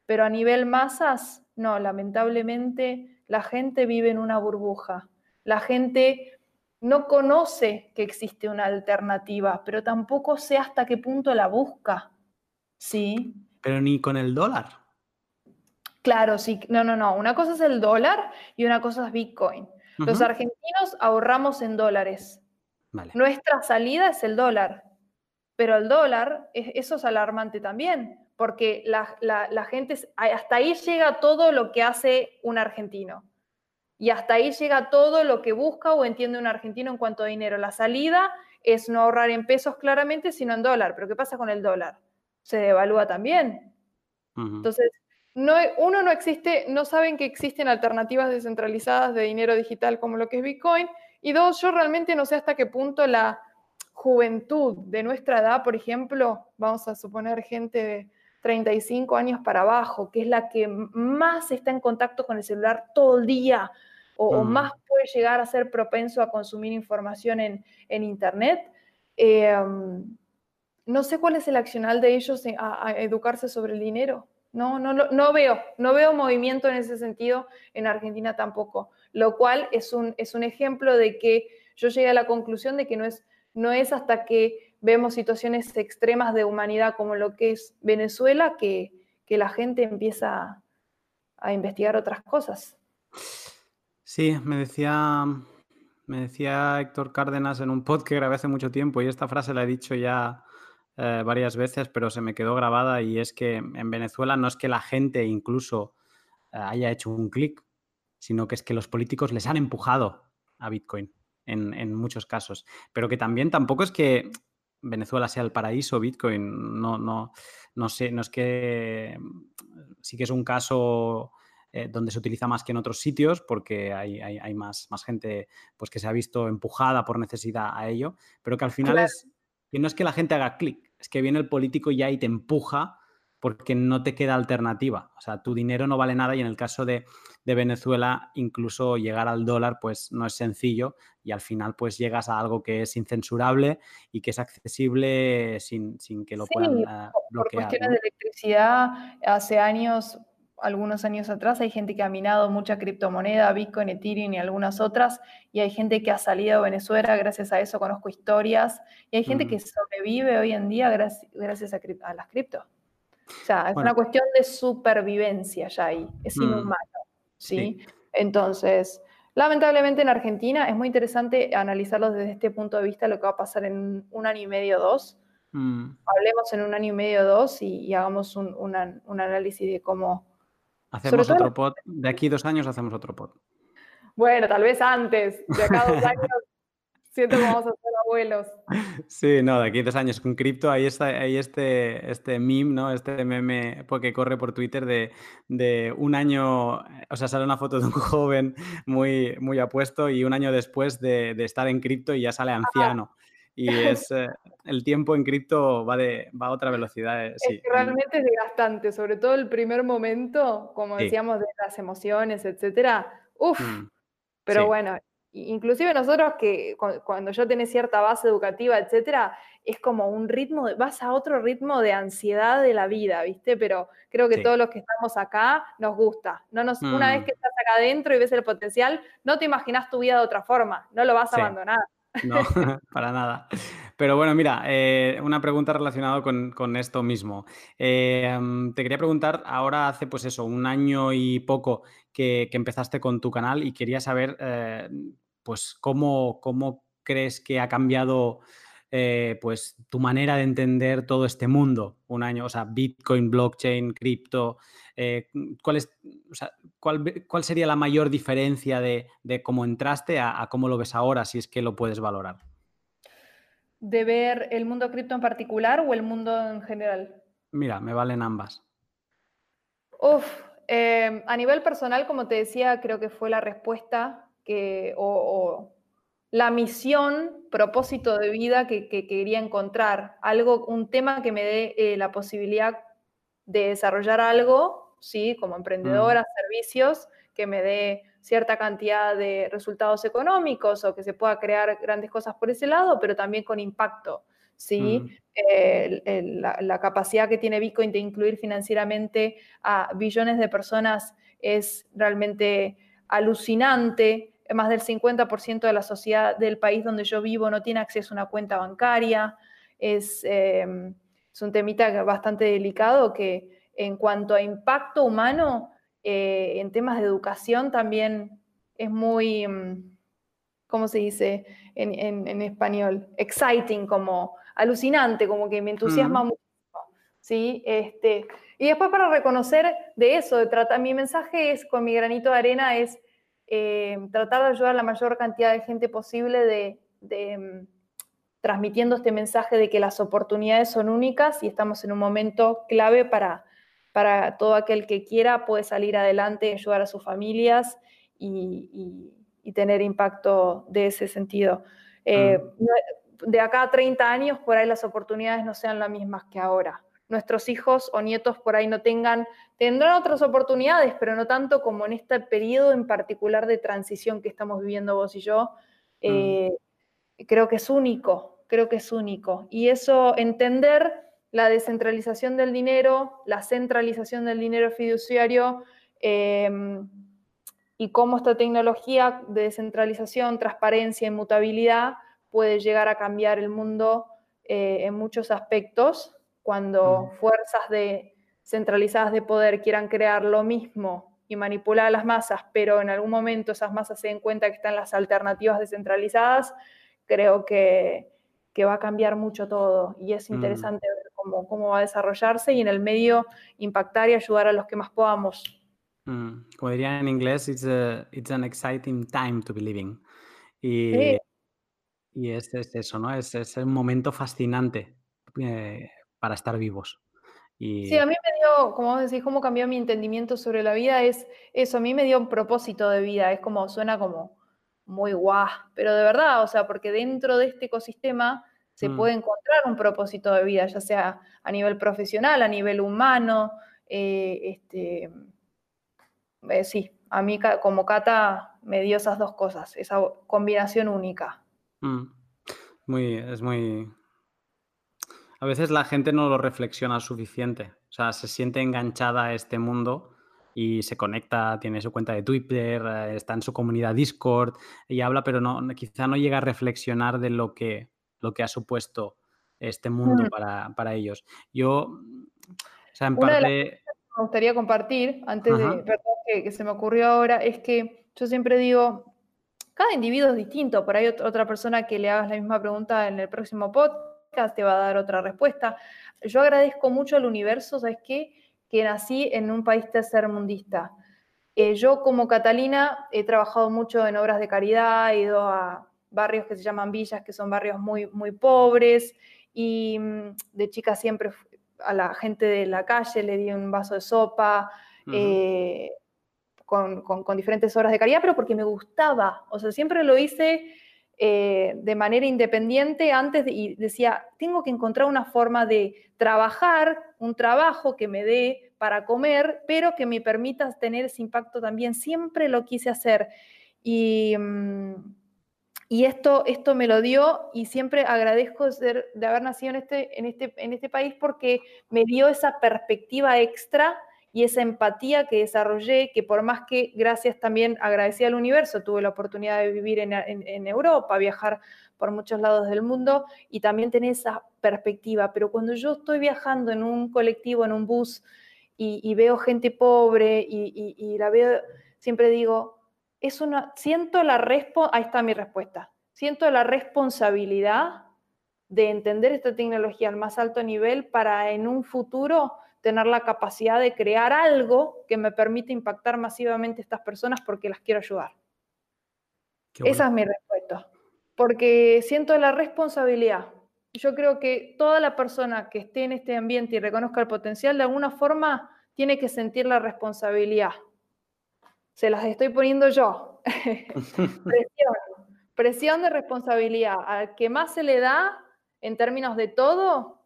pero a nivel masas, no, lamentablemente la gente vive en una burbuja. La gente no conoce que existe una alternativa, pero tampoco sé hasta qué punto la busca. ¿Sí? Pero ni con el dólar. Claro, sí. No, no, no. Una cosa es el dólar y una cosa es Bitcoin. Los argentinos ahorramos en dólares. Nuestra salida es el dólar. Pero el dólar, eso es alarmante también, porque la, la gente, hasta ahí llega todo lo que hace un argentino. Y hasta ahí llega todo lo que busca o entiende un argentino en cuanto a dinero. La salida es no ahorrar en pesos claramente, sino en dólar. Pero ¿qué pasa con el dólar? Se devalúa también. Entonces, no, uno no existe, no saben que existen alternativas descentralizadas de dinero digital como lo que es Bitcoin. Y dos, yo realmente no sé hasta qué punto la juventud de nuestra edad, por ejemplo, vamos a suponer gente de 35 años para abajo, que es la que más está en contacto con el celular todo el día o, mm. más puede llegar a ser propenso a consumir información en, Internet. Em, no sé cuál es el accional de ellos a, educarse sobre el dinero. No, no, no, veo, no veo movimiento en ese sentido en Argentina tampoco, lo cual es un, es un ejemplo de que yo llegué a la conclusión de que no es, no es hasta que vemos situaciones extremas de humanidad como lo que es Venezuela, que, la gente empieza a investigar otras cosas. Sí, me decía, me decía Héctor Cárdenas en un pod que grabé hace mucho tiempo y esta frase la he dicho ya eh, varias veces, pero se me quedó grabada y es que en Venezuela no es que la gente incluso eh, haya hecho un clic, sino que es que los políticos les han empujado a Bitcoin en, en muchos casos, pero que también tampoco es que Venezuela sea el paraíso Bitcoin. No, no, no sé, no es que mm, sí que es un caso eh, donde se utiliza más que en otros sitios porque hay, hay, más, más, gente pues, que se ha visto empujada por necesidad a ello, pero que al final es que no es que la gente haga clic, es que viene el político ya y te empuja porque no te queda alternativa. O sea, tu dinero no vale nada y en el caso de, Venezuela, incluso llegar al dólar, pues no es sencillo y al final pues llegas a algo que es incensurable y que es accesible sin, que lo puedan bloquear. Por cuestiones de electricidad, hace años, algunos años atrás, hay gente que ha minado mucha criptomoneda, Bitcoin, Ethereum y algunas otras, y hay gente que ha salido de Venezuela gracias a eso, conozco historias, y hay gente que sobrevive hoy en día gracias, a, a las criptos. O sea, es una cuestión de supervivencia ya ahí, es mm. inhumano, ¿sí? Entonces, lamentablemente en Argentina es muy interesante analizarlo desde este punto de vista, lo que va a pasar en un año y medio, dos. Mm. Hablemos en un año y medio, dos y, hagamos un, análisis de cómo... Hacemos otro pod, de aquí dos años hacemos otro pod. Bueno, tal vez antes, de acá dos años Siento que vamos a ser abuelos. Sí, no, de aquí dos años con cripto hay, está, hay este, este meme, ¿no? Este meme porque corre por Twitter de, un año, o sea, sale una foto de un joven muy, muy apuesto y un año después de, estar en cripto y ya sale anciano. Y es eh, el tiempo en cripto va, de, va a otra velocidad. Eh, sí. realmente es desgastante, sobre todo el primer momento, como decíamos, de las emociones, etcétera. Uf, mm, pero bueno, inclusive nosotros que cuando yo tenés cierta base educativa, etcétera, es como un ritmo, vas a otro ritmo de ansiedad de la vida, ¿viste? Pero creo que todos los que estamos acá nos gusta. No nos, Una vez mm. que estás acá adentro y ves el potencial, no te imaginas tu vida de otra forma, no lo vas a abandonar. No, para nada. Pero bueno, mira, eh, una pregunta relacionada con, esto mismo. Eh, te quería preguntar, ahora hace pues eso, un año y poco que, empezaste con tu canal y quería saber eh, pues cómo, cómo crees que ha cambiado pues tu manera de entender todo este mundo, un año, o sea, Bitcoin, blockchain, cripto, ¿cuál, es, cuál, sería la mayor diferencia de, cómo entraste a, cómo lo ves ahora, si es que lo puedes valorar? ¿De ver el mundo cripto en particular o el mundo en general? Mira, me valen ambas. Uf, em, a nivel personal, como te decía, creo que fue la respuesta que, o, la misión, propósito de vida que, quería encontrar. Algo, un tema que me dé eh, la posibilidad de desarrollar algo, sí, como emprendedora, mm. servicios, que me dé cierta cantidad de resultados económicos o que se pueda crear grandes cosas por ese lado, pero también con impacto. ¿Sí? Mm. la, capacidad que tiene Bitcoin de incluir financieramente a billones de personas es realmente alucinante. Más del 50% de la sociedad del país donde yo vivo no tiene acceso a una cuenta bancaria. Es, em, es un temita bastante delicado que en cuanto a impacto humano eh, en temas de educación también es muy, mm, ¿cómo se dice en, español? Exciting, como alucinante, como que me entusiasma mucho. ¿sí? Este, y después para reconocer de eso, de tratar, mi mensaje es, con mi granito de arena, es eh, tratar de ayudar a la mayor cantidad de gente posible de, mm, transmitiendo este mensaje de que las oportunidades son únicas y estamos en un momento clave para para todo aquel que quiera puede salir adelante, ayudar a sus familias y, tener impacto de ese sentido. Eh, mm. De acá a 30 años, por ahí las oportunidades no sean las mismas que ahora. Nuestros hijos o nietos por ahí no tengan, tendrán otras oportunidades, pero no tanto como en este periodo en particular de transición que estamos viviendo vos y yo. Eh, mm. Creo que es único, creo que es único. Y eso, entender la descentralización del dinero, la centralización del dinero fiduciario em, y cómo esta tecnología de descentralización, transparencia, inmutabilidad puede llegar a cambiar el mundo eh, en muchos aspectos cuando fuerzas de, centralizadas de poder quieran crear lo mismo y manipular a las masas, pero en algún momento esas masas se den cuenta que están las alternativas descentralizadas, creo que, va a cambiar mucho todo. Y es interesante ver cómo, va a desarrollarse y en el medio impactar y ayudar a los que más podamos. Mm, como diría en inglés, it's, it's an exciting time to be living. Y, y es, eso, ¿no? Es, es, un momento fascinante eh, para estar vivos. Y... Sí, a mí me dio, como vos decís, cómo cambió mi entendimiento sobre la vida, es eso, a mí me dio un propósito de vida, es como, suena como muy guau, pero de verdad, o sea, porque dentro de este ecosistema se mm. puede encontrar un propósito de vida, ya sea a nivel profesional, a nivel humano. Eh, este, eh, sí, a mí como Cata me dio esas dos cosas, esa combinación única. Mm. Muy, es muy... A veces la gente no lo reflexiona suficiente, o sea, se siente enganchada a este mundo y se conecta, tiene su cuenta de Twitter, eh, está en su comunidad Discord y habla, pero no, quizá no llega a reflexionar de lo que lo que ha supuesto este mundo mm. para, ellos. Yo, o sea, en parte... me gustaría compartir, antes de, perdón, que, se me ocurrió ahora, es que yo siempre digo, cada individuo es distinto, por ahí otra persona que le hagas la misma pregunta en el próximo podcast te va a dar otra respuesta. Yo agradezco mucho al universo, ¿sabes qué? Que nací en un país tercermundista. Eh, yo como Catalina he trabajado mucho en obras de caridad, he ido a barrios que se llaman villas, que son barrios muy, muy pobres, y mm, de chica siempre a la gente de la calle le di un vaso de sopa, eh, con, diferentes obras de caridad, pero porque me gustaba, o sea, siempre lo hice eh, de manera independiente antes y decía, tengo que encontrar una forma de trabajar, un trabajo que me dé para comer, pero que me permita tener ese impacto también, siempre lo quise hacer. Y, mm, y esto, esto me lo dio y siempre agradezco de haber nacido en este, en, este, en este país porque me dio esa perspectiva extra y esa empatía que desarrollé, que por más que gracias también agradecí al universo, tuve la oportunidad de vivir en, Europa, viajar por muchos lados del mundo y también tener esa perspectiva. Pero cuando yo estoy viajando en un colectivo, en un bus y, veo gente pobre y, y la veo, siempre digo, es una, siento la ahí está mi respuesta, siento la responsabilidad de entender esta tecnología al más alto nivel para en un futuro tener la capacidad de crear algo que me permita impactar masivamente a estas personas porque las quiero ayudar. Esa es mi respuesta, porque siento la responsabilidad. Yo creo que toda la persona que esté en este ambiente y reconozca el potencial, de alguna forma tiene que sentir la responsabilidad se las estoy poniendo yo. presión, presión de responsabilidad. Al que más se le da, en términos de todo,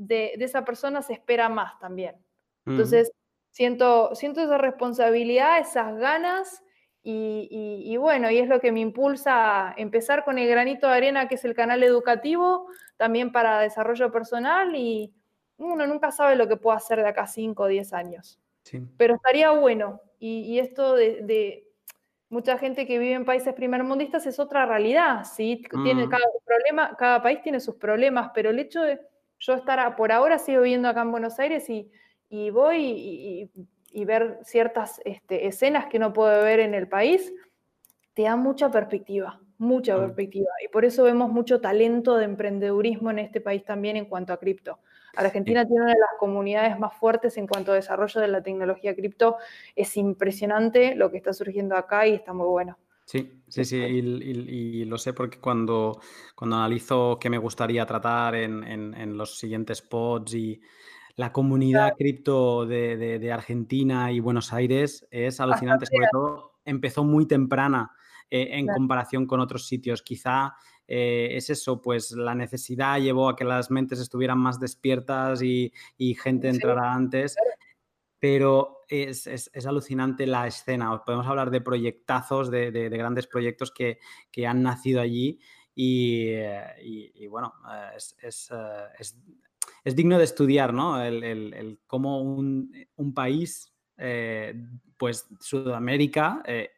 de, esa persona se espera más también. Entonces, siento, siento esa responsabilidad, esas ganas, y, bueno, y es lo que me impulsa a empezar con el granito de arena, que es el canal educativo, también para desarrollo personal, y uno nunca sabe lo que puedo hacer de acá 5 o 10 años. Pero estaría bueno y, esto de, mucha gente que vive en países primermundistas es otra realidad, ¿sí? Tiene mm. cada, problema, cada país tiene sus problemas, pero el hecho de yo estar, por ahora sigo viviendo acá en Buenos Aires y, voy y, ver ciertas este, escenas que no puedo ver en el país, te da mucha perspectiva, mucha mm. perspectiva. Y por eso vemos mucho talento de emprendedurismo en este país también en cuanto a cripto. Argentina tiene una de las comunidades más fuertes en cuanto a desarrollo de la tecnología cripto. Es impresionante lo que está surgiendo acá y está muy bueno. Sí, sí, sí, y, lo sé porque cuando, cuando analizo qué me gustaría tratar en, los siguientes spots y la comunidad cripto de, Argentina y Buenos Aires es alucinante, sobre todo empezó muy temprana eh, en comparación con otros sitios. Quizá eh, es eso, pues la necesidad llevó a que las mentes estuvieran más despiertas y, gente entrara antes. Pero es, alucinante la escena. Podemos hablar de proyectazos, de, grandes proyectos que, han nacido allí y, bueno, es, digno de estudiar, ¿no? El, cómo un, país, eh, pues Sudamérica, eh,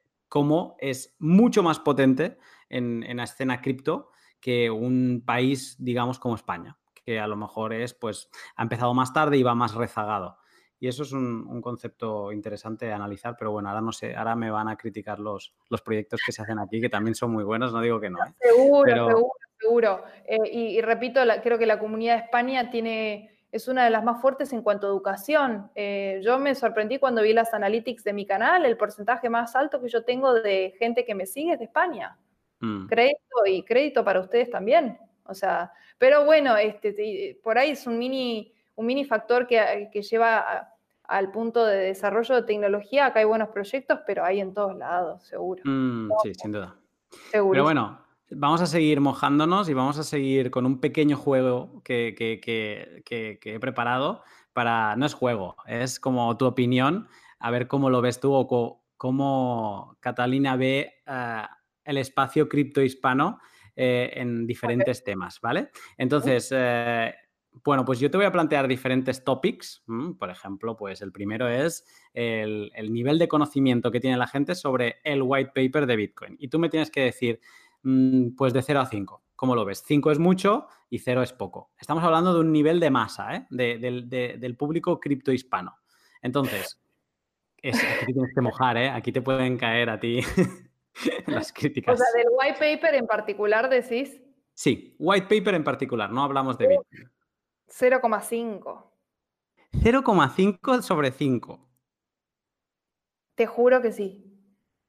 es mucho más potente en, la escena cripto que un país, digamos, como España, que a lo mejor es, pues, ha empezado más tarde y va más rezagado. Y eso es un, concepto interesante de analizar, pero bueno, ahora no sé, ahora me van a criticar los, los proyectos que se hacen aquí, que también son muy buenos, no digo que no. ¿eh? Seguro, seguro, seguro. Eh, y, repito, creo que la comunidad de España tiene, es una de las más fuertes en cuanto a educación. Eh, yo me sorprendí cuando vi las analytics de mi canal, el porcentaje más alto que yo tengo de gente que me sigue es de España. Mm. Crédito y crédito para ustedes también. O sea, pero bueno, este, por ahí es un mini, un mini factor que, lleva al punto de desarrollo de tecnología. Acá hay buenos proyectos, pero hay en todos lados, seguro. Mm, sí, sin duda. Seguro. Pero bueno, vamos a seguir mojándonos y vamos a seguir con un pequeño juego que, he preparado para, no es juego, es como tu opinión, a ver cómo lo ves tú o cómo Catalina ve uh, el espacio cripto hispano eh, en diferentes temas, ¿vale? Entonces, eh, bueno, pues yo te voy a plantear diferentes topics. Por ejemplo, pues el primero es el, nivel de conocimiento que tiene la gente sobre el white paper de Bitcoin. Y tú me tienes que decir, mm, pues de 0 a 5. ¿Cómo lo ves? 5 es mucho y 0 es poco. Estamos hablando de un nivel de masa, ¿eh? del público cripto hispano. Entonces, aquí tienes que mojar, ¿eh? Aquí te pueden caer a ti las críticas. O sea, del white paper en particular decís. Sí, white paper en particular, no hablamos de Bitcoin. 0,5. 0,5 sobre 5. Te juro que sí.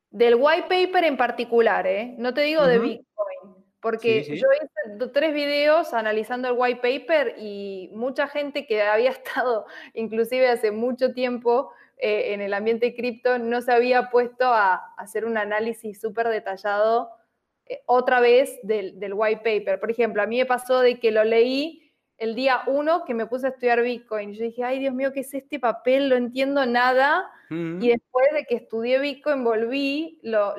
Del white paper en particular, ¿eh? No te digo de Bitcoin, porque yo hice tres videos analizando el white paper y mucha gente que había estado inclusive hace mucho tiempo eh, en el ambiente cripto no se había puesto a, hacer un análisis súper detallado eh, otra vez del, white paper. Por ejemplo, a mí me pasó de que lo leí el día uno que me puse a estudiar Bitcoin. Yo dije, ay Dios mío, ¿qué es este papel? No entiendo nada. Y después de que estudié Bitcoin, volví, lo,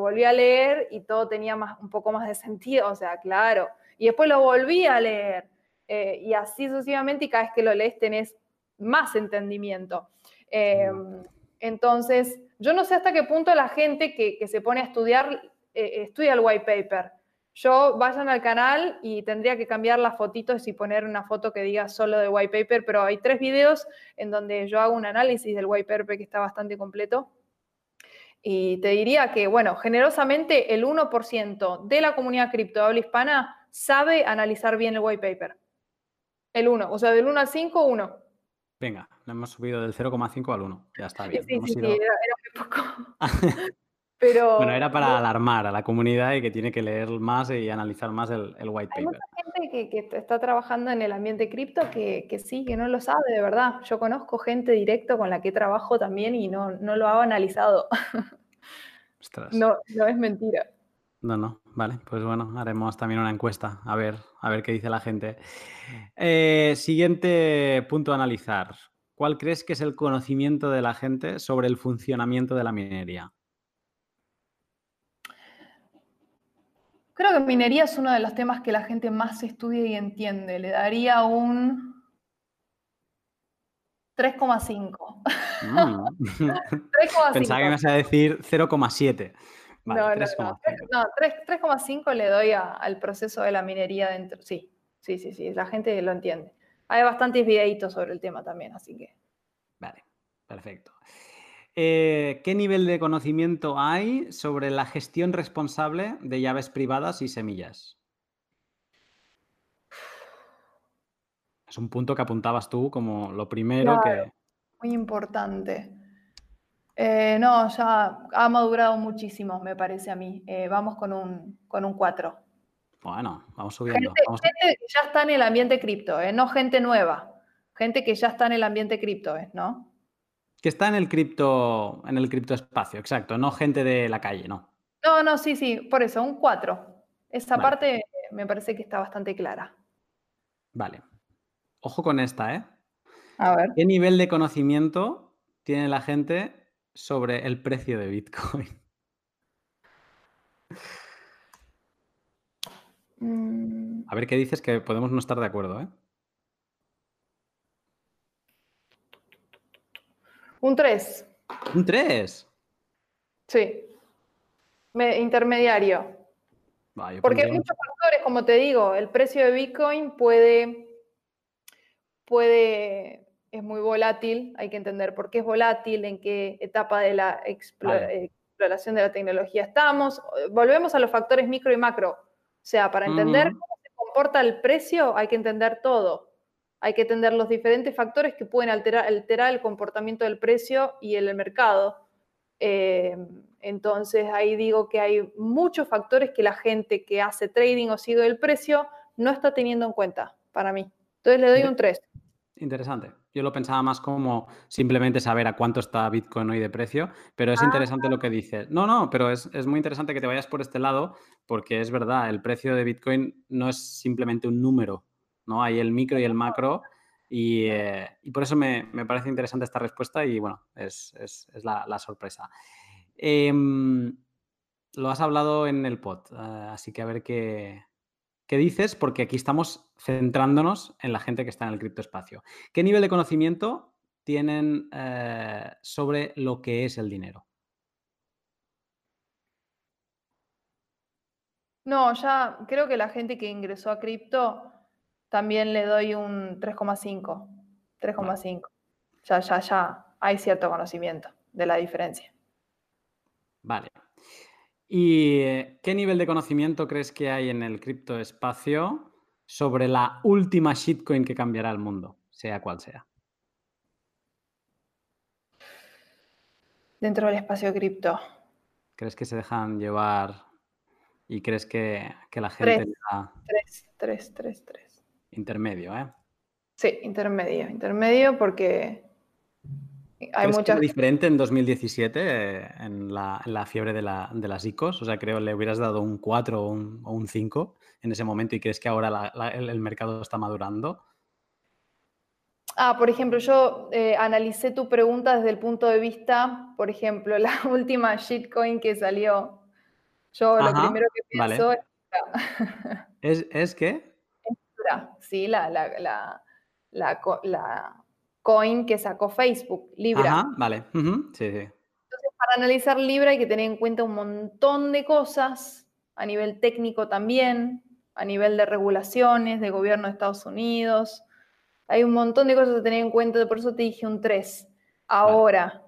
volví a leer y todo tenía más, un poco más de sentido, o sea, claro. Y después lo volví a leer. Eh, y así sucesivamente, y cada vez que lo lees tenés más entendimiento. Em, entonces, yo no sé hasta qué punto la gente que, se pone a estudiar, eh, estudia el white paper yo vayan al canal y tendría que cambiar las fotitos y poner una foto que diga solo de white paper, pero hay tres videos en donde yo hago un análisis del white paper que está bastante completo. Y te diría que, bueno, generosamente el 1% de la comunidad cripto habla hispana sabe analizar bien el white paper. El 1, o sea, del 1 al 5, 1. Venga, lo hemos subido del 0,5 al 1. Ya está bien. Sí, sí, sí, era, era muy poco. bueno, era para alarmar a la comunidad y que tiene que leer más y analizar más el, white paper. Hay mucha gente que, está trabajando en el ambiente cripto que, sí, que no lo sabe, de verdad. Yo conozco gente directo con la que trabajo también y no, lo ha analizado. No, no es mentira. No, no, vale, pues bueno, haremos también una encuesta, a ver, a ver qué dice la gente. Eh, siguiente punto a analizar. ¿Cuál crees que es el conocimiento de la gente sobre el funcionamiento de la minería? Creo que minería es uno de los temas que la gente más estudia y entiende. Le daría un 3,5. Mm. Pensaba que me ibas a decir 0,7. no, no, 3,5 le doy al proceso de la minería dentro. Sí, sí, sí, sí, la gente lo entiende. Hay bastantes videitos sobre el tema también, así que. Vale, perfecto. Eh, ¿Qué nivel de conocimiento hay sobre la gestión responsable de llaves privadas y semillas? Es un punto que apuntabas tú como lo primero que... Muy importante. Eh, no, ya ha madurado muchísimo, me parece a mí. Eh, vamos con un, con un 4. Bueno, vamos subiendo. Gente, que ya está en el ambiente cripto, no gente nueva. Gente que ya está en el ambiente cripto, ¿no? Que está en el cripto, en el criptoespacio, exacto, no gente de la calle, ¿no? No, no, sí, sí, por eso, un 4. Esa parte me parece que está bastante clara. Vale. Ojo con esta, ¿eh? A ver. ¿Qué nivel de conocimiento tiene la gente sobre el precio de Bitcoin? Mm. A ver qué dices que podemos no estar de acuerdo, ¿eh? Un 3. ¿Un 3? Sí. intermediario. Porque hay muchos factores, como te digo, el precio de Bitcoin puede, puede, es muy volátil, hay que entender por qué es volátil, en qué etapa de la exploración de la tecnología estamos. Volvemos a los factores micro y macro. O sea, para entender cómo se comporta el precio hay que entender todo hay que entender los diferentes factores que pueden alterar, el comportamiento del precio y el mercado. Eh, entonces ahí digo que hay muchos factores que la gente que hace trading o sigue el precio no está teniendo en cuenta para mí. Entonces le doy un 3. Interesante. Yo lo pensaba más como simplemente saber a cuánto está Bitcoin hoy de precio, pero es ah. interesante lo que dices. No, no, pero es, es, muy interesante que te vayas por este lado porque es verdad, el precio de Bitcoin no es simplemente un número, ¿no? Hay el micro y el macro eh, y, por eso me, parece interesante esta respuesta y bueno, es, la, sorpresa. Em, lo has hablado en el pod, eh, así que a ver qué, qué, dices, porque aquí estamos centrándonos en la gente que está en el criptoespacio. ¿Qué nivel de conocimiento tienen eh, sobre lo que es el dinero? No, ya creo que la gente que ingresó a cripto también le doy un 3,5. 3,5. Ya, ya, ya hay cierto conocimiento de la diferencia. Vale. ¿Y eh, qué nivel de conocimiento crees que hay en el criptoespacio sobre la última shitcoin que cambiará el mundo, sea cual sea? Dentro del espacio cripto. ¿Crees que se dejan llevar y crees que, la gente... 3, 3, 3, 3. Intermedio, ¿eh? Sí, intermedio. Intermedio porque Hay muchas... diferente en 2017 eh, en, la, fiebre de, las ICOs? O sea, creo le hubieras dado un 4 o un, 5 en ese momento y crees que ahora el, mercado está madurando. Ah, por ejemplo, yo eh, analicé tu pregunta desde el punto de vista, por ejemplo, la última shitcoin que salió. Yo lo primero que pienso es... ¿Es, ¿Es qué? Sí, la, la, la, coin que sacó Facebook, Libra. Ajá, vale. sí, sí. Entonces, para analizar Libra hay que tener en cuenta un montón de cosas, a nivel técnico también, a nivel de regulaciones, de gobierno de Estados Unidos. Hay un montón de cosas a tener en cuenta, por eso te dije un 3. Ahora,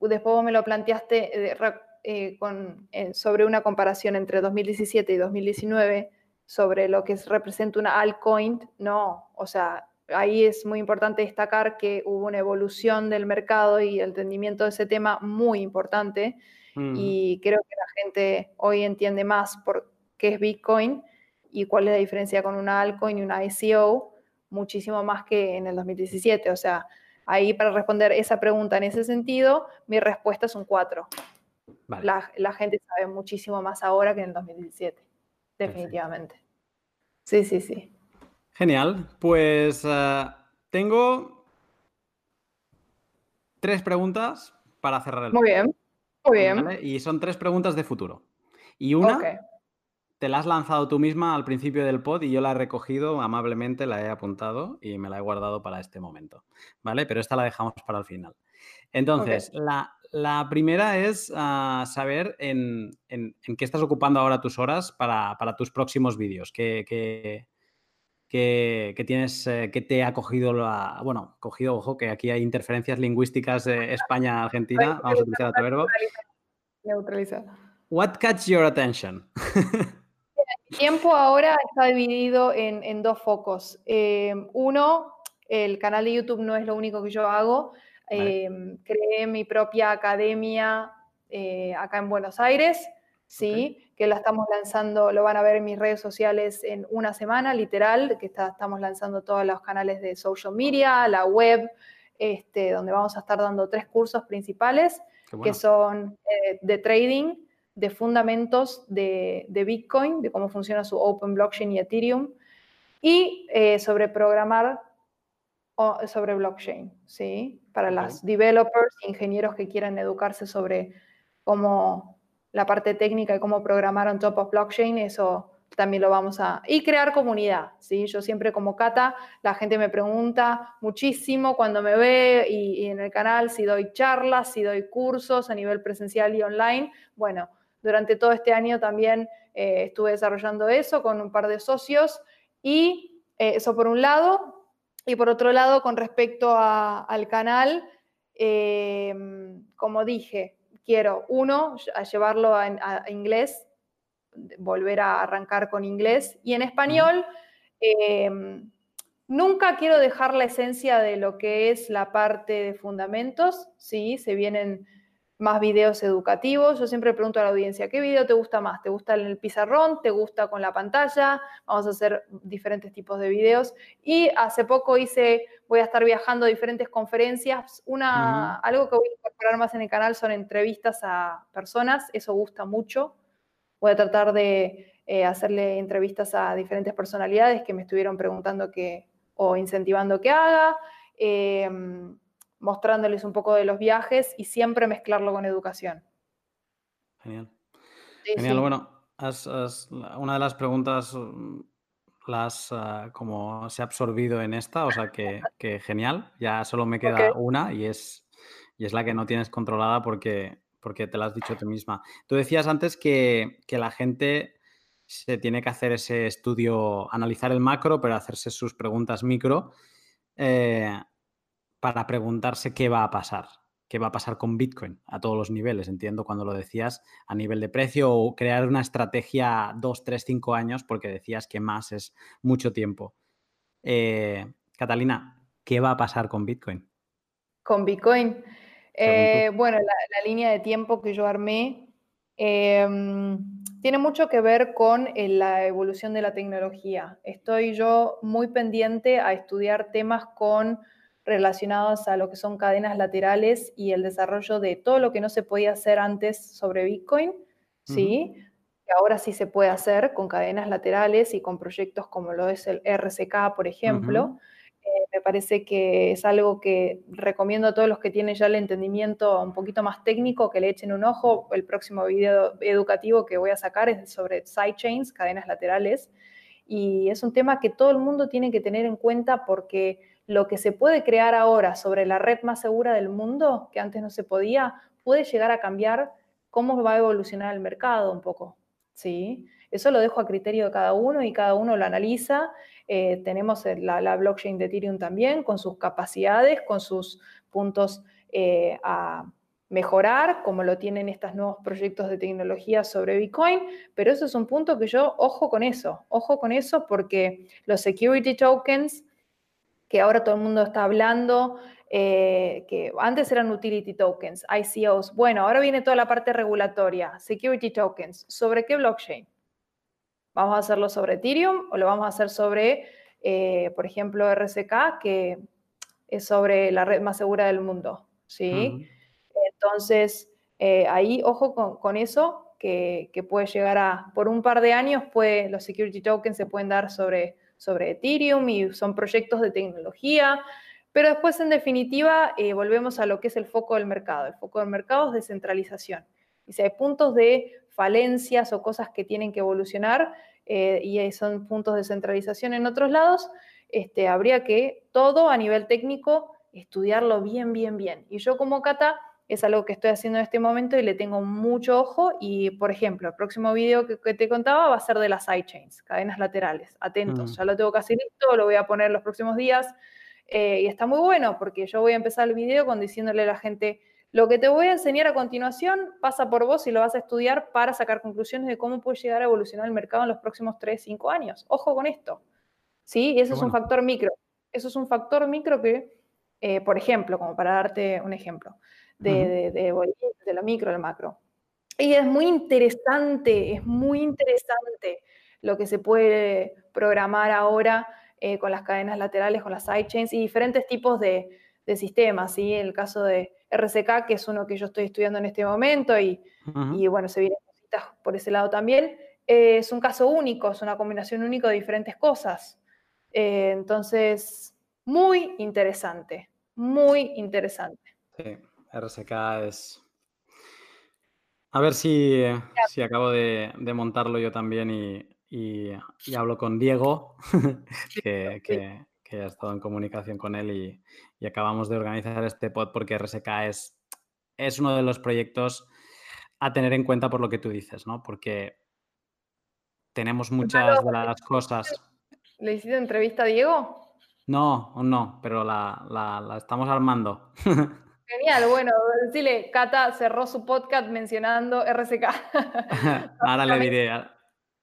después vos me lo planteaste eh, eh, con, eh, sobre una comparación entre 2017 y 2019 sobre lo que representa una altcoin, no, o sea, ahí es muy importante destacar que hubo una evolución del mercado y el entendimiento de ese tema muy importante mm. y creo que la gente hoy entiende más por qué es Bitcoin y cuál es la diferencia con una altcoin y una ICO, muchísimo más que en el 2017. O sea, ahí para responder esa pregunta en ese sentido, mi respuesta es un 4. La, la, gente sabe muchísimo más ahora que en el 2017, definitivamente. Sí, sí, sí. Genial. Pues eh, tengo tres preguntas para cerrar el Muy bien, muy bien. Y son tres preguntas de futuro. Y una te la has lanzado tú misma al principio del pod y yo la he recogido amablemente, la he apuntado y me la he guardado para este momento. ¿Vale? Pero esta la dejamos para el final. Entonces, la, primera es ah, saber en, qué estás ocupando ahora tus horas para, tus próximos vídeos. ¿Qué, tienes, eh, que te ha cogido la. Bueno, cogido, ojo, que aquí hay interferencias lingüísticas de España-Argentina. Vamos a utilizar otro verbo. Neutralizar. What catch your attention? El tiempo ahora está dividido en, dos focos. Eh, uno, el canal de YouTube no es lo único que yo hago. Em, creé mi propia academia eh, acá en Buenos Aires, ¿sí? que la estamos lanzando, lo van a ver en mis redes sociales en una semana, literal, que estamos lanzando todos los canales de social media, la web, este, donde vamos a estar dando tres cursos principales, que son eh, de trading, de fundamentos de, Bitcoin, de cómo funciona su Open Blockchain y Ethereum, y eh, sobre programar sobre blockchain, ¿sí? Para las developers, ingenieros que quieran educarse sobre cómo la parte técnica y cómo programar on top of blockchain, eso también lo vamos a... Y crear comunidad, ¿sí? Yo siempre como Cata, la gente me pregunta muchísimo cuando me ve y, en el canal si doy charlas, si doy cursos a nivel presencial y online. Bueno, durante todo este año también eh, estuve desarrollando eso con un par de socios y eh, eso por un lado. Y por otro lado, con respecto al canal, em, como dije, quiero, uno, a llevarlo a, inglés, volver a arrancar con inglés, y en español, em, nunca quiero dejar la esencia de lo que es la parte de fundamentos, sí, se vienen más videos educativos. Yo siempre pregunto a la audiencia, ¿qué video te gusta más? ¿Te gusta en el pizarrón? ¿Te gusta con la pantalla? Vamos a hacer diferentes tipos de videos. Y hace poco hice, voy a estar viajando a diferentes conferencias. Una, Algo que voy a incorporar más en el canal son entrevistas a personas, eso gusta mucho. Voy a tratar de eh, hacerle entrevistas a diferentes personalidades que me estuvieron preguntando que, o incentivando que haga. Em, mostrándoles un poco de los viajes y siempre mezclarlo con educación. Genial. Genial, bueno, una de las preguntas mm, las uh, como se ha absorbido en esta, o sea que, genial, ya solo me queda una y es, y es la que no tienes controlada porque, porque te la has dicho tú misma. Tú decías antes que, la gente se tiene que hacer ese estudio, analizar el macro, pero hacerse sus preguntas micro. Eh, para preguntarse qué va a pasar, qué va a pasar con Bitcoin a todos los niveles. Entiendo cuando lo decías a nivel de precio o crear una estrategia dos, tres, cinco años, porque decías que más es mucho tiempo. Eh, Catalina, ¿qué va a pasar con Bitcoin? Con Bitcoin. Eh, bueno, la, línea de tiempo que yo armé em, tiene mucho que ver con eh, la evolución de la tecnología. Estoy yo muy pendiente a estudiar temas con relacionados a lo que son cadenas laterales y el desarrollo de todo lo que no se podía hacer antes sobre Bitcoin, ¿sí? Que ahora sí se puede hacer con cadenas laterales y con proyectos como lo es el RCK, por ejemplo. Eh, me parece que es algo que recomiendo a todos los que tienen ya el entendimiento un poquito más técnico que le echen un ojo. El próximo video educativo que voy a sacar es sobre sidechains, cadenas laterales. Y es un tema que todo el mundo tiene que tener en cuenta porque lo que se puede crear ahora sobre la red más segura del mundo, que antes no se podía, puede llegar a cambiar cómo va a evolucionar el mercado un poco. ¿sí? Eso lo dejo a criterio de cada uno y cada uno lo analiza. Eh, tenemos la, blockchain de Ethereum también, con sus capacidades, con sus puntos eh, a mejorar, como lo tienen estos nuevos proyectos de tecnología sobre Bitcoin, pero eso es un punto que yo, ojo con eso, ojo con eso porque los security tokens que ahora todo el mundo está hablando, eh, que antes eran utility tokens, ICOs. Bueno, ahora viene toda la parte regulatoria, security tokens. ¿Sobre qué blockchain? ¿Vamos a hacerlo sobre Ethereum o lo vamos a hacer sobre, eh, por ejemplo, RCK, que es sobre la red más segura del mundo? ¿sí? Entonces, eh, ahí, ojo con, eso, que, que, puede llegar a, por un par de años, puede, los security tokens se pueden dar sobre sobre Ethereum y son proyectos de tecnología, pero después en definitiva eh, volvemos a lo que es el foco del mercado. El foco del mercado es descentralización. Y si hay puntos de falencias o cosas que tienen que evolucionar eh, y son puntos de centralización en otros lados, este, habría que todo a nivel técnico estudiarlo bien, bien, bien. Y yo como Cata es algo que estoy haciendo en este momento y le tengo mucho ojo. Y, por ejemplo, el próximo video que, te contaba va a ser de las sidechains, cadenas laterales. Atentos, ya lo tengo casi listo, lo voy a poner los próximos días. Eh, y está muy bueno porque yo voy a empezar el video con diciéndole a la gente, lo que te voy a enseñar a continuación pasa por vos y lo vas a estudiar para sacar conclusiones de cómo puede llegar a evolucionar el mercado en los próximos 3, 5 años. Ojo con esto. ¿Sí? Y eso es un factor micro. Eso es un factor micro que, eh, por ejemplo, como para darte un ejemplo, de, de, lo micro al macro. Y es muy interesante, es muy interesante lo que se puede programar ahora eh, con las cadenas laterales, con las sidechains y diferentes tipos de, de sistemas. ¿sí? El caso de RCK, que es uno que yo estoy estudiando en este momento y, y bueno, se vienen cositas por ese lado también. Eh, es un caso único, es una combinación única de diferentes cosas. Eh, entonces, muy interesante, muy interesante. Sí. RSK es... A ver si, si acabo de, montarlo yo también y, hablo con Diego, que, que, he estado en comunicación con él y, acabamos de organizar este pod porque RSK es, es uno de los proyectos a tener en cuenta por lo que tú dices, ¿no? Porque tenemos muchas de las cosas. ¿Le hiciste entrevista a Diego? No, no, pero la, la estamos armando. Genial, bueno, decirle, Cata cerró su podcast mencionando RCK. ahora le diré,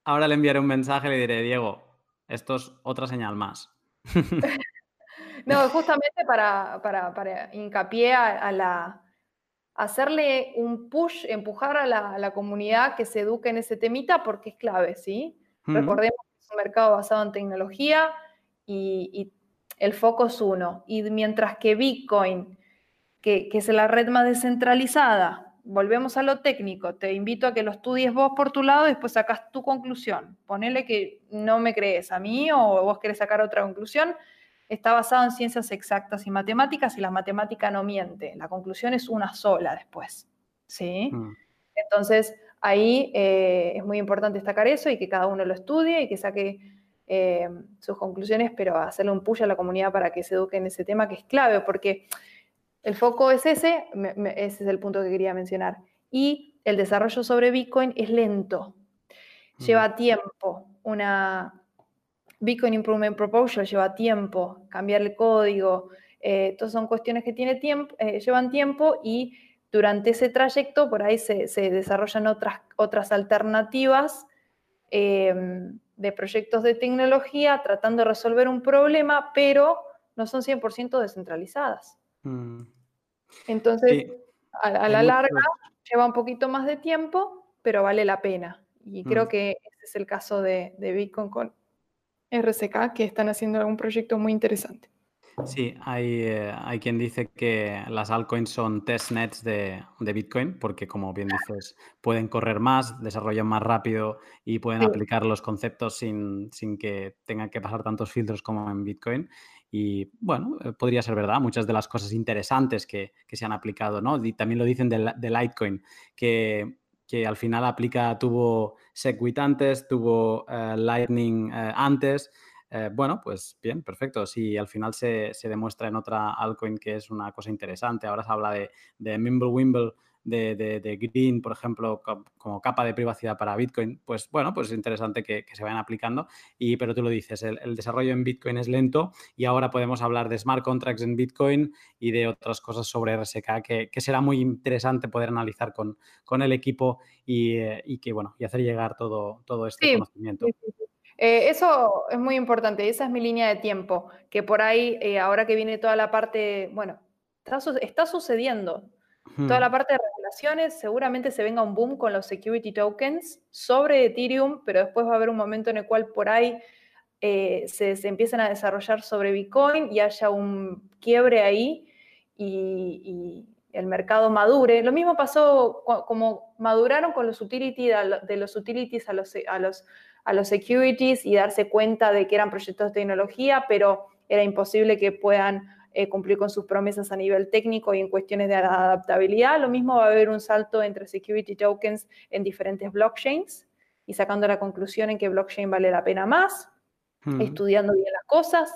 ahora le enviaré un mensaje y le diré, Diego, esto es otra señal más. no, justamente para, para, hincapié a, la hacerle un push, empujar a la, comunidad que se eduque en ese temita porque es clave, ¿sí? Recordemos que es un mercado basado en tecnología y, y el foco es uno. Y mientras que Bitcoin que, es la red más descentralizada. Volvemos a lo técnico. Te invito a que lo estudies vos por tu lado y después sacas tu conclusión. Ponele que no me crees a mí o vos querés sacar otra conclusión. Está basado en ciencias exactas y matemáticas y la matemática no miente. La conclusión es una sola después. ¿Sí? Mm. Entonces, ahí eh, es muy importante destacar eso y que cada uno lo estudie y que saque eh, sus conclusiones, pero hacerle un push a la comunidad para que se eduque en ese tema que es clave, porque el foco es ese, ese es el punto que quería mencionar. Y el desarrollo sobre Bitcoin es lento, lleva tiempo. Una Bitcoin Improvement Proposal lleva tiempo, cambiar el código, eh, todas son cuestiones que tiene tiempo, eh, llevan tiempo y durante ese trayecto por ahí se, desarrollan otras, otras alternativas em, de proyectos de tecnología tratando de resolver un problema, pero no son 100% descentralizadas. Mm. Entonces, a, la larga lleva un poquito más de tiempo, pero vale la pena. Y creo mm. que ese es el caso de, Bitcoin con RCK, que están haciendo algún proyecto muy interesante. Sí, hay, eh, hay quien dice que las altcoins son testnets de, de Bitcoin, porque como bien dices, pueden correr más, desarrollan más rápido y pueden aplicar los conceptos sin, sin, que tengan que pasar tantos filtros como en Bitcoin. Y bueno, eh, podría ser verdad, muchas de las cosas interesantes que, que se han aplicado, ¿no? Y también lo dicen de, de Litecoin, que que al final aplica, tuvo Segwit antes, tuvo uh, Lightning uh, antes, eh, bueno, pues bien, perfecto. Si al final se, se, demuestra en otra altcoin que es una cosa interesante, ahora se habla de, de Mimblewimble, de, de, de, Green, por ejemplo, como capa de privacidad para Bitcoin, pues bueno, pues es interesante que, que se vayan aplicando. Y, pero tú lo dices, el, el, desarrollo en Bitcoin es lento y ahora podemos hablar de smart contracts en Bitcoin y de otras cosas sobre RSK que, que será muy interesante poder analizar con, con el equipo y, eh, y, que, bueno, y hacer llegar todo, todo este sí, conocimiento. Eh, eso es muy importante, esa es mi línea de tiempo, que por ahí, eh, ahora que viene toda la parte, bueno, está, está sucediendo, hmm. toda la parte de regulaciones, seguramente se venga un boom con los security tokens sobre Ethereum, pero después va a haber un momento en el cual por ahí eh, se, se, empiezan a desarrollar sobre Bitcoin y haya un quiebre ahí y, y el mercado madure. Lo mismo pasó como maduraron con los utilities, de los utilities a los, a los a los securities y darse cuenta de que eran proyectos de tecnología, pero era imposible que puedan eh, cumplir con sus promesas a nivel técnico y en cuestiones de adaptabilidad. Lo mismo va a haber un salto entre security tokens en diferentes blockchains y sacando la conclusión en que blockchain vale la pena más, hmm. estudiando bien las cosas,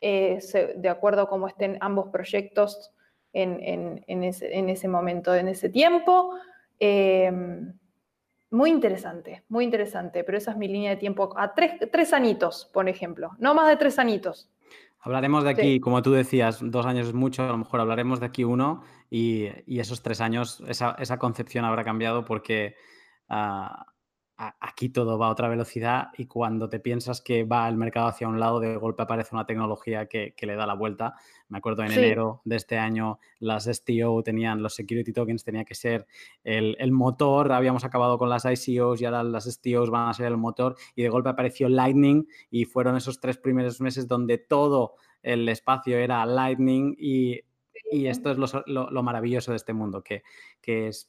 eh, se, de acuerdo a cómo estén ambos proyectos en, en, en, ese, en ese, momento, en ese tiempo. Eh, muy interesante, muy interesante, pero esa es mi línea de tiempo a tres, tres anitos, por ejemplo, no más de tres anitos. Hablaremos de aquí, sí. como tú decías, dos años es mucho, a lo mejor hablaremos de aquí uno y, y esos tres años, esa, esa, concepción habrá cambiado porque uh, aquí todo va a otra velocidad y cuando te piensas que va el mercado hacia un lado, de golpe aparece una tecnología que, que le da la vuelta. Me acuerdo en sí. enero de este año las STO tenían, los security tokens tenía que ser el, el, motor, habíamos acabado con las ICOs y ahora las STOs van a ser el motor y de golpe apareció Lightning y fueron esos tres primeros meses donde todo el espacio era Lightning y y esto es lo, lo, lo, maravilloso de este mundo, que, que es,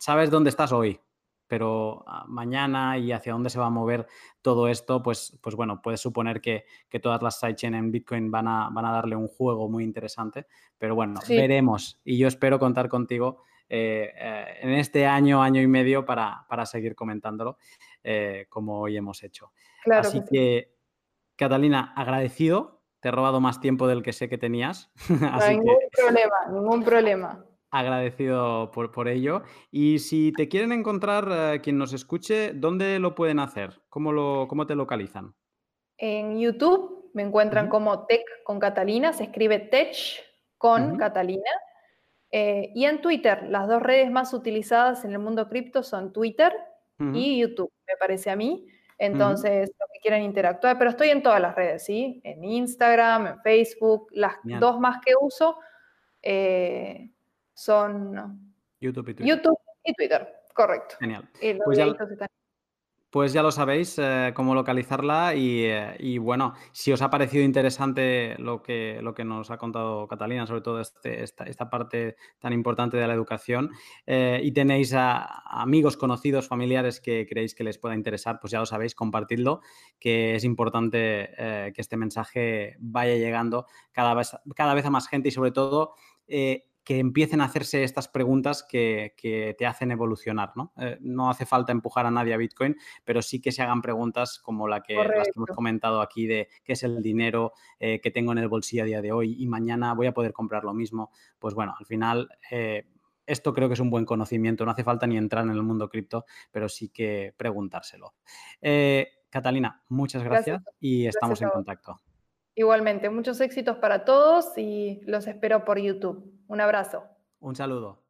sabes dónde estás hoy, pero ah, mañana y hacia dónde se va a mover todo esto, pues, pues bueno, puedes suponer que, que todas las sidechain en Bitcoin van a, van a darle un juego muy interesante, pero bueno, sí. veremos y yo espero contar contigo eh, eh, en este año, año y medio para, para seguir comentándolo eh, como hoy hemos hecho. Claro Así que, que sí. Catalina, agradecido, te he robado más tiempo del que sé que tenías. No hay ningún que... problema, ningún problema agradecido por, por, ello. Y si te quieren encontrar, eh, quien nos escuche, ¿dónde lo pueden hacer? ¿Cómo, lo, cómo te localizan? En YouTube me encuentran uh -huh. como Tech con Catalina, se escribe Tech con uh -huh. Catalina. Eh, y en Twitter, las dos redes más utilizadas en el mundo cripto son Twitter uh -huh. y YouTube, me parece a mí. Entonces, lo que quieran interactuar, pero estoy en todas las redes, ¿sí? En Instagram, en Facebook, las Bien. dos más que uso. Eh, son YouTube y Twitter. YouTube y Twitter, correcto. Genial. Pues ya, pues ya, lo sabéis eh, cómo localizarla y, eh, y, bueno, si os ha parecido interesante lo que, lo que nos ha contado Catalina, sobre todo este, esta, esta, parte tan importante de la educación, eh, y tenéis a, a amigos, conocidos, familiares que creéis que les pueda interesar, pues ya lo sabéis, compartidlo, que es importante que este mensaje vaya llegando cada vez, cada vez a más gente y sobre todo eh, que empiecen a hacerse estas preguntas que, que te hacen evolucionar. ¿no? Eh, no hace falta empujar a nadie a Bitcoin, pero sí que se hagan preguntas como la que, las que hemos comentado aquí de qué es el dinero eh, que tengo en el bolsillo a día de hoy y mañana voy a poder comprar lo mismo. Pues bueno, al final... Eh, esto creo que es un buen conocimiento, no hace falta ni entrar en el mundo cripto, pero sí que preguntárselo. Catalina, muchas gracias, gracias. y estamos gracias en contacto. Igualmente, muchos éxitos para todos y los espero por YouTube. Un abrazo. Un saludo.